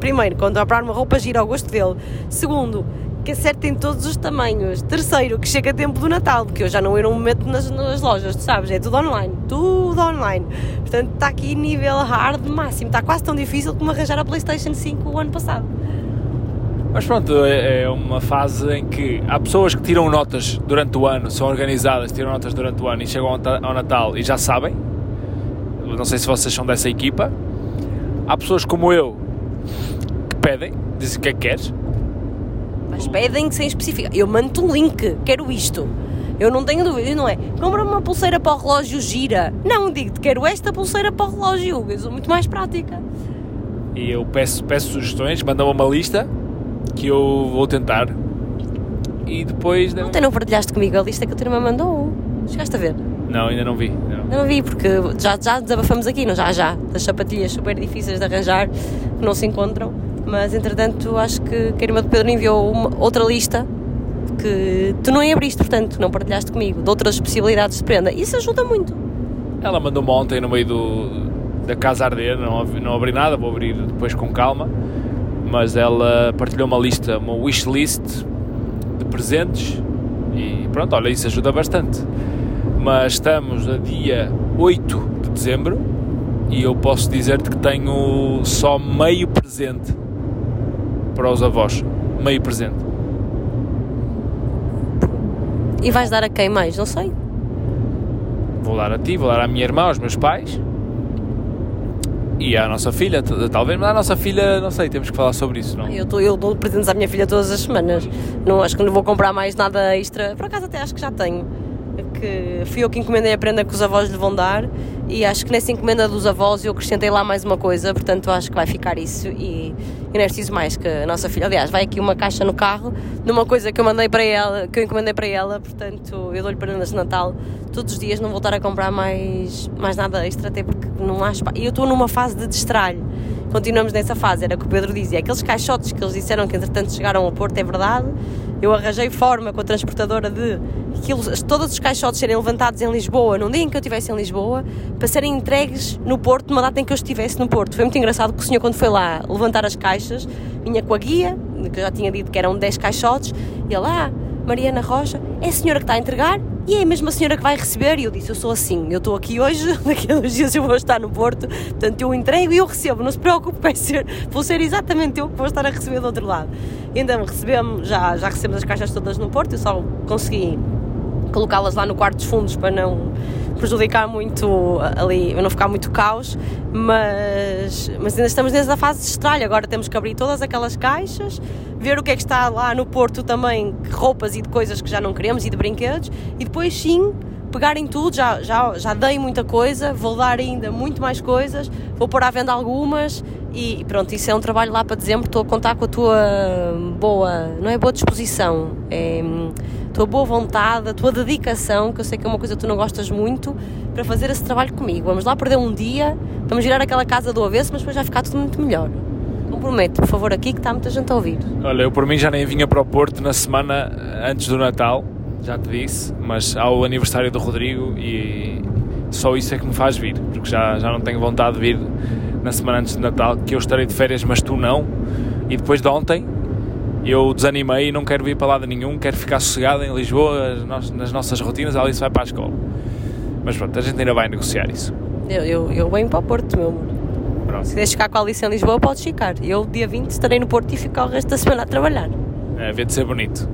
Primeiro, comprar uma roupa gira ao gosto dele. Segundo, que acerte em todos os tamanhos. Terceiro, que chega a tempo do Natal, porque eu já não ir um momento nas, nas lojas, tu sabes, é tudo online, tudo online. Portanto, está aqui nível hard máximo, está quase tão difícil como arranjar a PlayStation 5 o ano passado. Mas pronto, é é uma fase em que há pessoas que tiram notas durante o ano, são organizadas, tiram notas durante o ano e chegam ao ta- ao Natal e já sabem. Não sei se vocês são dessa equipa. Há pessoas como eu que pedem, dizem o que é que queres. Mas pedem sem especificar. Eu mando um link, quero isto. Eu não tenho dúvida, não é? Compra uma pulseira para o relógio gira. Não, digo-te, quero esta pulseira para o relógio. Eu sou muito mais prática. E eu peço, peço sugestões, mandam uma lista que eu vou tentar. E depois. Ontem não partilhaste comigo a lista que a tua irmã mandou. Chegaste a ver? Não, ainda não vi. Não. Não vi, porque já, já desabafamos aqui, não já já, das sapatilhas super difíceis de arranjar, que não se encontram. Mas entretanto, acho que, a irmã do Pedro enviou uma, outra lista que tu não abriste, portanto, não partilhaste comigo, de outras possibilidades de prenda. Isso ajuda muito. Ela mandou-me ontem no meio do, da casa arder, não, não abri nada, vou abrir depois com calma. Mas ela partilhou uma lista, uma wish list de presentes e pronto, olha, isso ajuda bastante. Mas estamos a dia 8 de dezembro e eu posso dizer-te que tenho só meio presente para os avós. Meio presente. E vais dar a quem mais? Não sei. Vou dar a ti, vou dar à minha irmã, aos meus pais e à nossa filha, talvez, mas à nossa filha, não sei, temos que falar sobre isso, não? Eu, tô, eu dou presentes à minha filha todas as semanas. Não, acho que não vou comprar mais nada extra. Por acaso até acho que já tenho. Que fui eu que encomendei a prenda que os avós lhe vão dar e acho que nessa encomenda dos avós eu acrescentei lá mais uma coisa, portanto acho que vai ficar isso e, e não é preciso mais que a nossa filha. Aliás, vai aqui uma caixa no carro de uma coisa que eu mandei para ela, que eu encomendei para ela, portanto eu dou-lhe prendas de Natal todos os dias, não vou estar a comprar mais, mais nada extra, até porque não há espaço. E eu estou numa fase de destralho continuamos nessa fase, era o que o Pedro dizia, aqueles caixotes que eles disseram que entretanto chegaram ao Porto, é verdade, eu arranjei forma com a transportadora de aquilo, todos os caixotes serem levantados em Lisboa, num dia em que eu estivesse em Lisboa, para serem entregues no Porto, numa data em que eu estivesse no Porto. Foi muito engraçado que o senhor, quando foi lá levantar as caixas, vinha com a guia, que eu já tinha dito que eram 10 caixotes, e ele, ah, Mariana Rocha, é a senhora que está a entregar? E é a mesma senhora que vai receber? E eu disse, eu sou assim, eu estou aqui hoje, daqui a dois dias eu vou estar no Porto, portanto eu entrego e eu recebo, não se preocupe, vai ser, vou ser exatamente eu que vou estar a receber do outro lado. Então recebemos, já, já recebemos as caixas todas no Porto, eu só consegui colocá-las lá no quarto dos fundos para não prejudicar muito ali, para não ficar muito caos, mas, mas ainda estamos nessa fase de estralho. Agora temos que abrir todas aquelas caixas, ver o que é que está lá no Porto também, que roupas e de coisas que já não queremos e de brinquedos, e depois sim pegar em tudo. Já, já, já dei muita coisa, vou dar ainda muito mais coisas, vou pôr à venda algumas. E pronto, isso é um trabalho lá para dezembro. Estou a contar com a tua boa, não é boa disposição, é tua boa vontade, a tua dedicação, que eu sei que é uma coisa que tu não gostas muito, para fazer esse trabalho comigo. Vamos lá perder um dia, vamos girar aquela casa do avesso, mas depois vai ficar tudo muito melhor. Comprometo, por favor, aqui que está muita gente a ouvir. Olha, eu por mim já nem vinha para o Porto na semana antes do Natal, já te disse, mas há o aniversário do Rodrigo e só isso é que me faz vir, porque já, já não tenho vontade de vir na semana antes do Natal, que eu estarei de férias, mas tu não. E depois de ontem eu desanimei e não quero vir para lado nenhum, quero ficar sossegado em Lisboa, nas, nas nossas rotinas, a Alice vai para a escola. Mas pronto, a gente ainda vai negociar isso. Eu, eu, eu venho para o Porto, meu amor. Pronto. Se queres ficar com a Alice em Lisboa, podes ficar. Eu, dia 20, estarei no Porto e ficar o resto da semana a trabalhar. É, havia de ser bonito.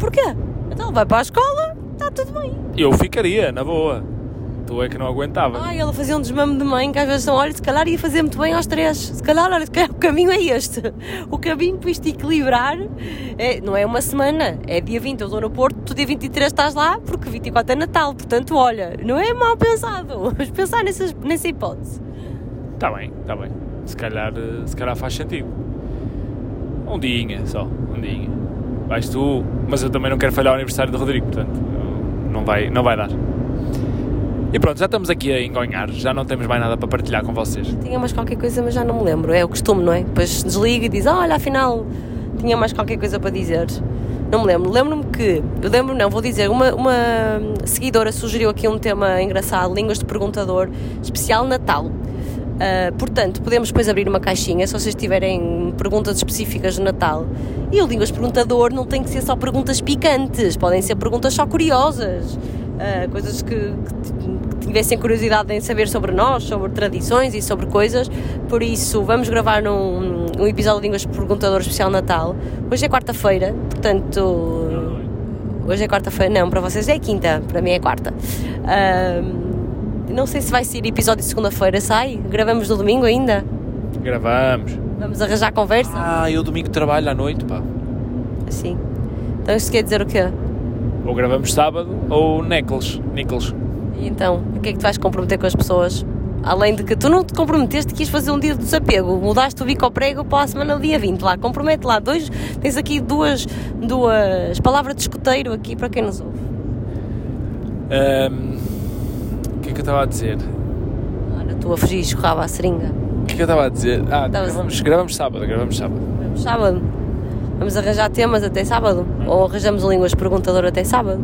Porquê? Então vai para a escola, está tudo bem. Eu ficaria, na boa. Tu é que não aguentava. Ai, ela fazia um desmame de mãe que às vezes são, olha, se calhar ia fazer muito bem aos três. Se calhar, olha, se calhar o caminho é este. O caminho para isto equilibrar é, não é uma semana, é dia 20, eu estou no Porto, tu dia 23 estás lá, porque 24 é Natal. Portanto, olha, não é mal pensado. Vamos pensar nessas, nessa hipótese. Está bem, está bem. Se calhar, se calhar faz sentido. Um dia só, um dia. Vais tu, mas eu também não quero falhar o aniversário do Rodrigo, portanto, não vai, não vai dar. E pronto, já estamos aqui a engonhar, já não temos mais nada para partilhar com vocês. Tinha mais qualquer coisa, mas já não me lembro. É o costume, não é? Depois desliga e diz: Olha, afinal, tinha mais qualquer coisa para dizer. Não me lembro. Lembro-me que. Eu lembro, não, vou dizer. Uma, uma seguidora sugeriu aqui um tema engraçado: línguas de perguntador, especial Natal. Uh, portanto, podemos depois abrir uma caixinha se vocês tiverem perguntas específicas de Natal. E o Línguas Perguntador não tem que ser só perguntas picantes, podem ser perguntas só curiosas. uh, coisas que, que, que, tivessem curiosidade em saber sobre nós, sobre tradições e sobre coisas. Por isso, vamos gravar num, um episódio de Línguas Perguntador especial Natal. Hoje é quarta-feira, portanto. Hoje é quarta-feira, não, para vocês é quinta, para mim é quarta. Uh, não sei se vai ser episódio de segunda-feira, sai? Gravamos no domingo ainda? Gravamos. Vamos arranjar conversa? Ah, eu domingo trabalho à noite, pá. Assim. Então isto quer dizer o quê? Ou gravamos sábado ou Nichols. Nichols. E então, o que é que tu vais comprometer com as pessoas? Além de que tu não te comprometeste que ias fazer um dia de desapego, mudaste o bico ao prego para a semana dia 20 lá, compromete lá, dois, tens aqui duas, duas palavras de escoteiro aqui para quem nos ouve. Um, que é que eu estava a dizer? Olha, tu a fugir escorrava a seringa. O que é que eu estava a dizer? Ah, gravamos, gravamos sábado, gravamos sábado. Gravamos sábado. Vamos arranjar temas até sábado? Ou arranjamos línguas perguntador até sábado?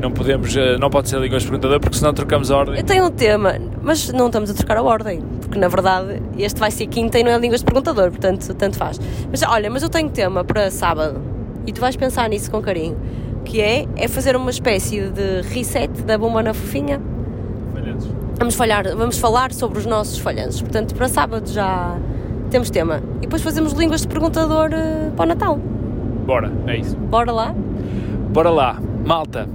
Não podemos, eh, não pode ser línguas perguntador porque senão trocamos a ordem. Eu tenho um tema, mas não estamos a trocar a ordem, porque na verdade este vai ser quinta e não é línguas perguntador, portanto tanto faz. Mas olha, mas eu tenho tema para sábado e tu vais pensar nisso com carinho, que é, é fazer uma espécie de reset da bomba na fofinha. Vamos, falhar, vamos falar sobre os nossos falhanços, portanto para sábado já temos tema. E depois fazemos línguas de perguntador uh, para o Natal. Bora, é isso. Bora lá? Bora lá. Malta,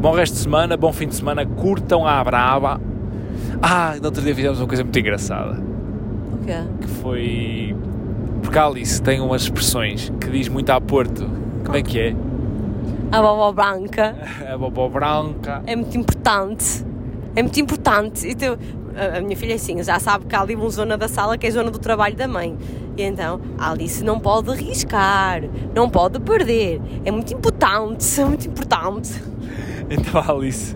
bom resto de semana, bom fim de semana, curtam a brava. Ah, no outro dia fizemos uma coisa muito engraçada. O quê? Que foi... Porque a Alice tem umas expressões que diz muito a Porto. Como é que é? A bobó branca. a bobó branca. É muito importante. É muito importante. Então, a, minha filha assim, já sabe que há ali uma zona da sala que é a zona do trabalho da mãe. E então, a Alice não pode arriscar, não pode perder. É muito importante, é muito importante. Então a Alice,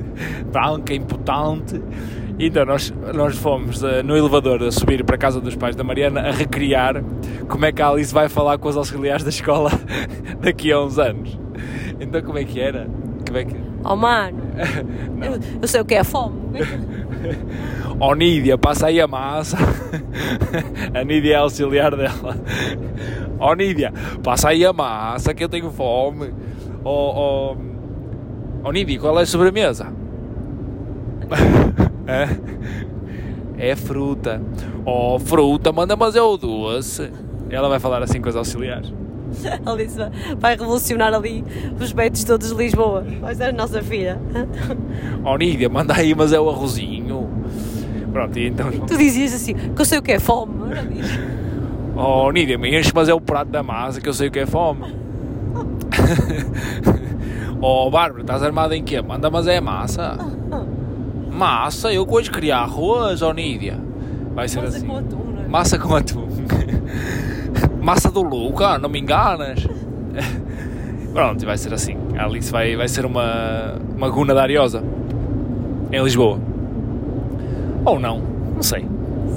branca, importante. Então nós, nós fomos uh, no elevador a subir para a casa dos pais da Mariana a recriar como é que a Alice vai falar com os auxiliares da escola daqui a uns anos. Então como é que era? Como é que... Oh mano, eu, eu sei o que é fome. Oh Nídia, passa aí a massa. A Nídia é auxiliar dela. Oh Nídia, passa aí a massa que eu tenho fome. Oh, oh, oh Nídia, qual é a sobremesa? É? É fruta. Oh, fruta, manda mas é o doce. Ela vai falar assim com os auxiliares. Alice vai revolucionar ali os betos todos de Lisboa. Vai ser a nossa filha. Oh Nídia, manda aí, mas é o arrozinho. Pronto, e então. Tu dizias assim, que eu sei o que é fome. Oh Nídia, me enche, mas é o prato da massa que eu sei o que é fome. oh Bárbara, estás armada em quê? Manda, mas é massa. Massa, eu de criar arroz, oh Nídia. Vai ser Massa assim. com atum, não é? Massa com atum. Massa do Luca, não me enganas. Pronto, vai ser assim. A Alice vai, vai ser uma, uma guna da Ariosa. Em Lisboa. Ou não, não sei.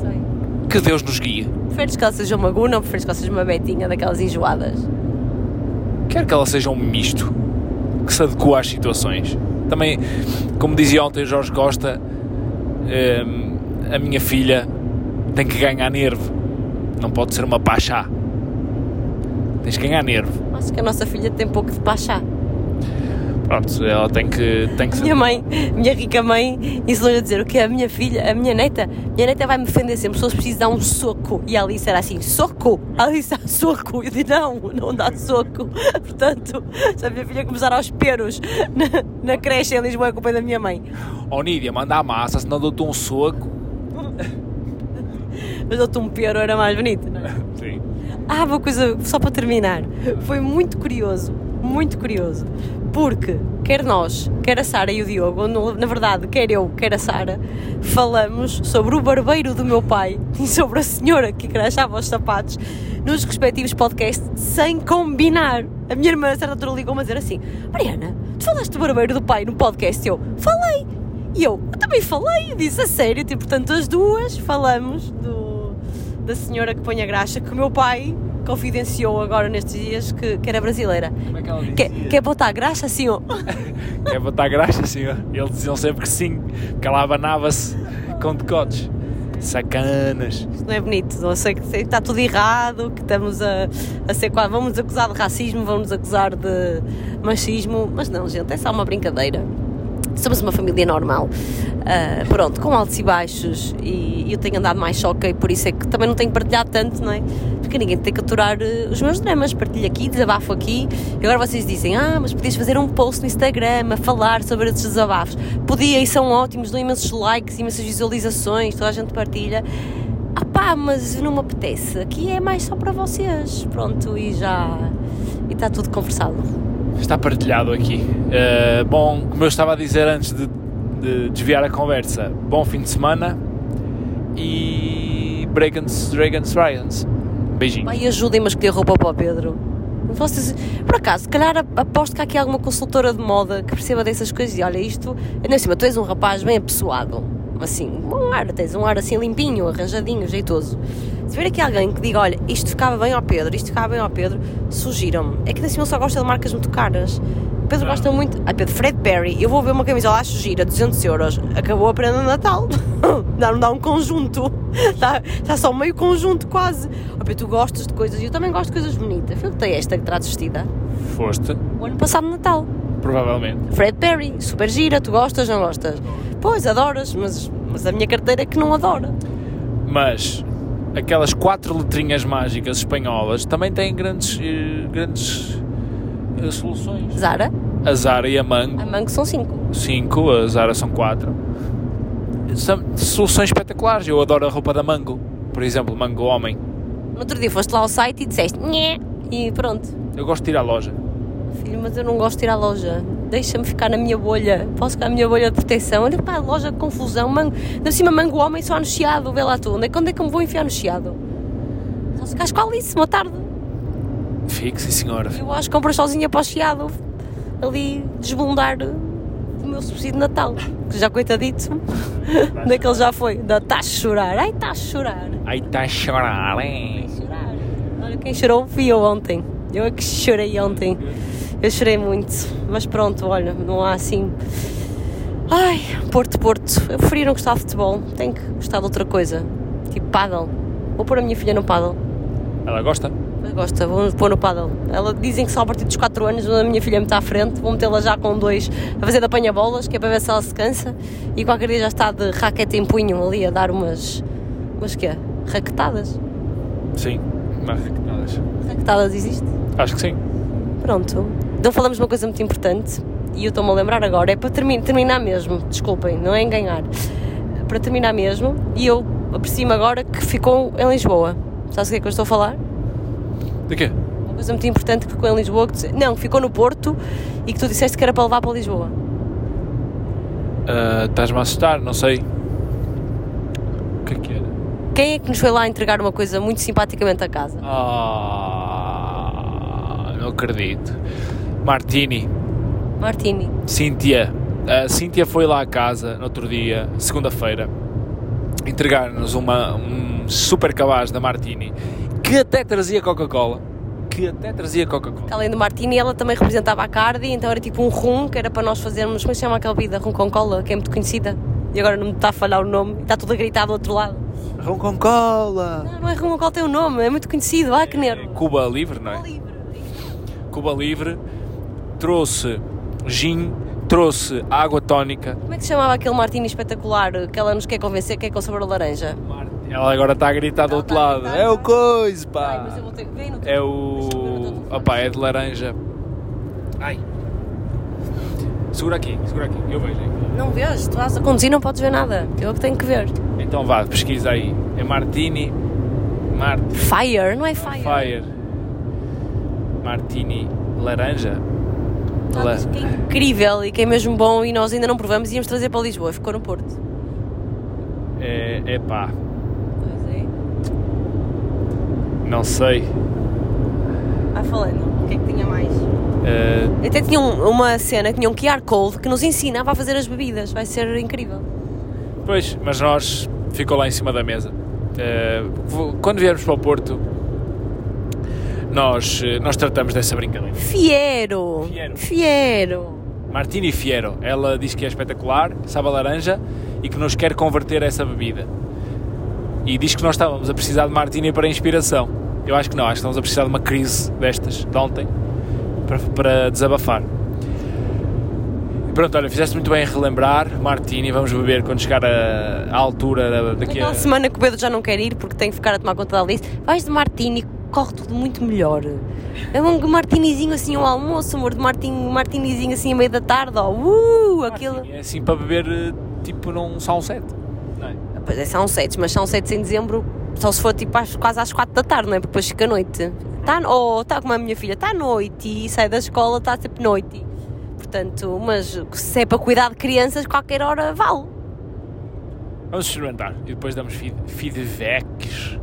Sei. Que Deus nos guie. Preferes que ela seja uma guna ou preferes que ela seja uma betinha daquelas enjoadas? Quero que ela seja um misto que se adequa às situações. Também, como dizia ontem o Jorge Costa, hum, a minha filha tem que ganhar nervo. Não pode ser uma pachá. Tens que ganhar nervo. Acho que a nossa filha tem pouco de pachá. Pronto, ela tem que, tem que ser. Minha mãe, minha rica mãe, ensinou-lhe a dizer o que a minha filha, a minha neta, minha neta vai me defender sempre, se preciso dar um soco. E a Alice era assim, soco! A Alice dá soco! Eu disse, não, não dá soco. Portanto, se a minha filha começar aos peros na, na creche em Lisboa, é culpa da minha mãe. Oh Nídia, manda a massa, senão dou-te um soco. Mas dou-te um pero, era mais bonito, não é? Sim. Ah, uma coisa, só para terminar, foi muito curioso, muito curioso, porque quer nós, quer a Sara e o Diogo, na verdade, quer eu, quer a Sara, falamos sobre o barbeiro do meu pai e sobre a senhora que crachava os sapatos nos respectivos podcasts sem combinar. A minha irmã, a certa altura, ligou-me a dizer assim: Mariana, tu falaste do barbeiro do pai no podcast? Eu, falei! E eu, eu também falei, disse a sério, tipo, portanto, as duas falamos do, da senhora que põe a graxa que o meu pai confidenciou agora nestes dias que, que era brasileira. Como é que ela dizia? Quer, quer botar graxa ó? Quer botar graxa, senhor? Eles diziam sempre que sim, que ela abanava-se com decotes. Sacanas. Isto não é bonito, eu sei que está tudo errado, que estamos a, a ser quase. Vamos nos acusar de racismo, vamos acusar de machismo, mas não, gente, é só uma brincadeira. Somos uma família normal. Uh, pronto, com altos e baixos, e, eu tenho andado mais choque, e por isso é que também não tenho partilhado tanto, não é? Porque ninguém tem que aturar uh, os meus dramas. Partilho aqui, desabafo aqui, e agora vocês dizem: Ah, mas podias fazer um post no Instagram a falar sobre esses desabafos. Podia, e são ótimos, dão imensos likes, imensas visualizações, toda a gente partilha. Ah pá, mas não me apetece. Aqui é mais só para vocês. Pronto, e já. E está tudo conversado. Está partilhado aqui. Uh, bom, como eu estava a dizer antes de, de, desviar a conversa, bom fim de semana e Dragons, Dragons, Dragons. Beijinho. Pai, ajudem-me a escolher roupa para o Pedro. Vocês, por acaso, se calhar aposto que há aqui alguma consultora de moda que perceba dessas coisas e olha isto, ainda cima, tu és um rapaz bem apessoado, assim, um ar, tens um ar assim limpinho, arranjadinho, jeitoso. Se ver aqui alguém que diga, olha, isto ficava bem ao Pedro, isto ficava bem ao Pedro, sugiram-me. É que assim ele só gosta de marcas muito caras. O Pedro gosta muito. Ai Pedro, Fred Perry, eu vou ver uma camisola, acho gira, 200 euros. Acabou a prenda de Natal. não dá um conjunto. Está, está só meio conjunto quase. Oh, Pedro, tu gostas de coisas e eu também gosto de coisas bonitas. Foi tem esta que traz vestida. Foste? O ano passado Natal. Provavelmente. Fred Perry, super gira, tu gostas, não gostas? Pois, adoras, mas, mas a minha carteira é que não adora. Mas aquelas quatro letrinhas mágicas espanholas também têm grandes, eh, grandes uh, soluções. Zara? A Zara e a Mango. A Mango são cinco. Cinco, a Zara são quatro. São soluções espetaculares. Eu adoro a roupa da Mango. Por exemplo, Mango Homem. No outro dia foste lá ao site e disseste Nhé! e pronto. Eu gosto de ir à loja. Filho, mas eu não gosto de ir à loja. Deixa-me ficar na minha bolha. Posso ficar na minha bolha de proteção. Olha para a loja de confusão. Mango, de cima, mango homem só no chiado. Vê lá tu. Onde é, onde é que eu me vou enfiar no chiado? Só se casco Alice, boa tarde. Fique, sim senhora. Eu acho que compras sozinha para o chiado. Ali, desbundar o meu subsídio de Natal. Que já coitadito. Daquele já foi. Está a chorar. Ai, está a chorar. Ai, está a chorar, hein? Está a chorar. Olha, quem chorou fui eu ontem. Eu é que chorei ontem. Eu chorei muito, mas pronto, olha, não há assim. Ai, Porto, Porto. Eu preferi não gostar de futebol. Tenho que gostar de outra coisa. Tipo paddle. Vou pôr a minha filha no paddle. Ela gosta? Ela gosta, vou pôr no paddle. Ela dizem que só a partir dos 4 anos a minha filha me está à frente. Vou metê-la já com dois a fazer de apanha-bolas, que é para ver se ela se cansa. E qualquer dia já está de raquete em punho ali a dar umas. umas quê? Raquetadas? Sim, umas raquetadas. Raquetadas existe? Acho que sim. Pronto. Não falamos uma coisa muito importante e eu estou-me a lembrar agora, é para terminar mesmo, desculpem, não é em ganhar. Para terminar mesmo, e eu aprecio-me agora que ficou em Lisboa. Sabes o que é que eu estou a falar? De quê? Uma coisa muito importante que ficou em Lisboa, que tu, não, ficou no Porto e que tu disseste que era para levar para Lisboa. Uh, Estás-me a assustar, não sei. O que é que era? Quem é que nos foi lá entregar uma coisa muito simpaticamente a casa? Ah, não acredito. Martini. Martini. Cíntia. A Cíntia foi lá à casa no outro dia, segunda-feira, entregar-nos uma, um super cabaz da Martini que até trazia Coca-Cola. Que até trazia Coca-Cola. Além do Martini, ela também representava a Cardi, então era tipo um rum que era para nós fazermos. Como é se chama aquela bebida? Rum com cola, que é muito conhecida. E agora não me está a falhar o nome, está tudo a gritar do outro lado. Rum com cola! Não, não é rum com cola, tem um nome, é muito conhecido. Ah, que nervo. Cuba Livre, não é? Cuba Livre. Cuba Livre trouxe gin, trouxe água tónica. Como é que se chamava aquele Martini espetacular que ela nos quer convencer que é com sabor a laranja? Ela agora está a gritar do Ela outro lado. É o coisa, pá! É o. Opá, é de laranja. Ai! Segura aqui, segura aqui, eu vejo. Não vês? Tu estás a conduzir não podes ver nada. Eu é que tenho que ver. Então vá, pesquisa aí. É Martini. Mart Fire, não é fire? Fire. Martini laranja. Ah, que é incrível e que é mesmo bom e nós ainda não provamos e íamos trazer para Lisboa. Ficou no Porto. É, é pá, Pois é. não sei. Vai falando. O que é que tinha mais? Eh, Até tinha um- uma cena que tinha um QR Code que nos ensinava a fazer as bebidas. Vai ser incrível. pois, mas nós ficou lá em cima da mesa. Vou- quando viermos para o Porto, nós, eh, nós tratamos dessa brincadeira. Fiero! Fiero. Fiero! Martini Fiero. Ela diz que é espetacular, sabe a laranja e que nos quer converter a essa bebida. E diz que nós estávamos a precisar de Martini para inspiração. Eu acho que não, acho que estamos a precisar de uma crise destas, de ontem, para, para desabafar. Pronto, olha, fizeste muito bem em relembrar, Martini, vamos beber quando chegar a altura da- daqui a... Aquela semana que o Pedro já não quer ir porque tem que ficar a tomar conta da Alice, vais de Martini, corre tudo muito melhor. É um martinizinho assim ao almoço, amor, de martin, martinizinho assim a meio da tarde, ó, uh, aquilo. É assim para beber, eh, tipo, num sunset. Não é? Pois é, são sete, mas são sete em dezembro, só se for tipo às- quase às quatro da tarde, não é? Porque depois fica noite. Tá, ou está como a minha filha, está à noite e sai da escola, está sempre noite. Portanto, mas se é para cuidar de crianças, qualquer hora vale. Vamos experimentar e depois damos feed- feedbacks.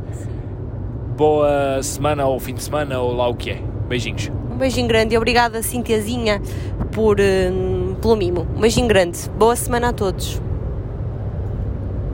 Boa semana ou fim de semana ou lá o que é. Beijinhos. Um beijinho grande e obrigada, Cintiazinha, por, hum, pelo mimo. Um beijinho grande. Boa semana a todos.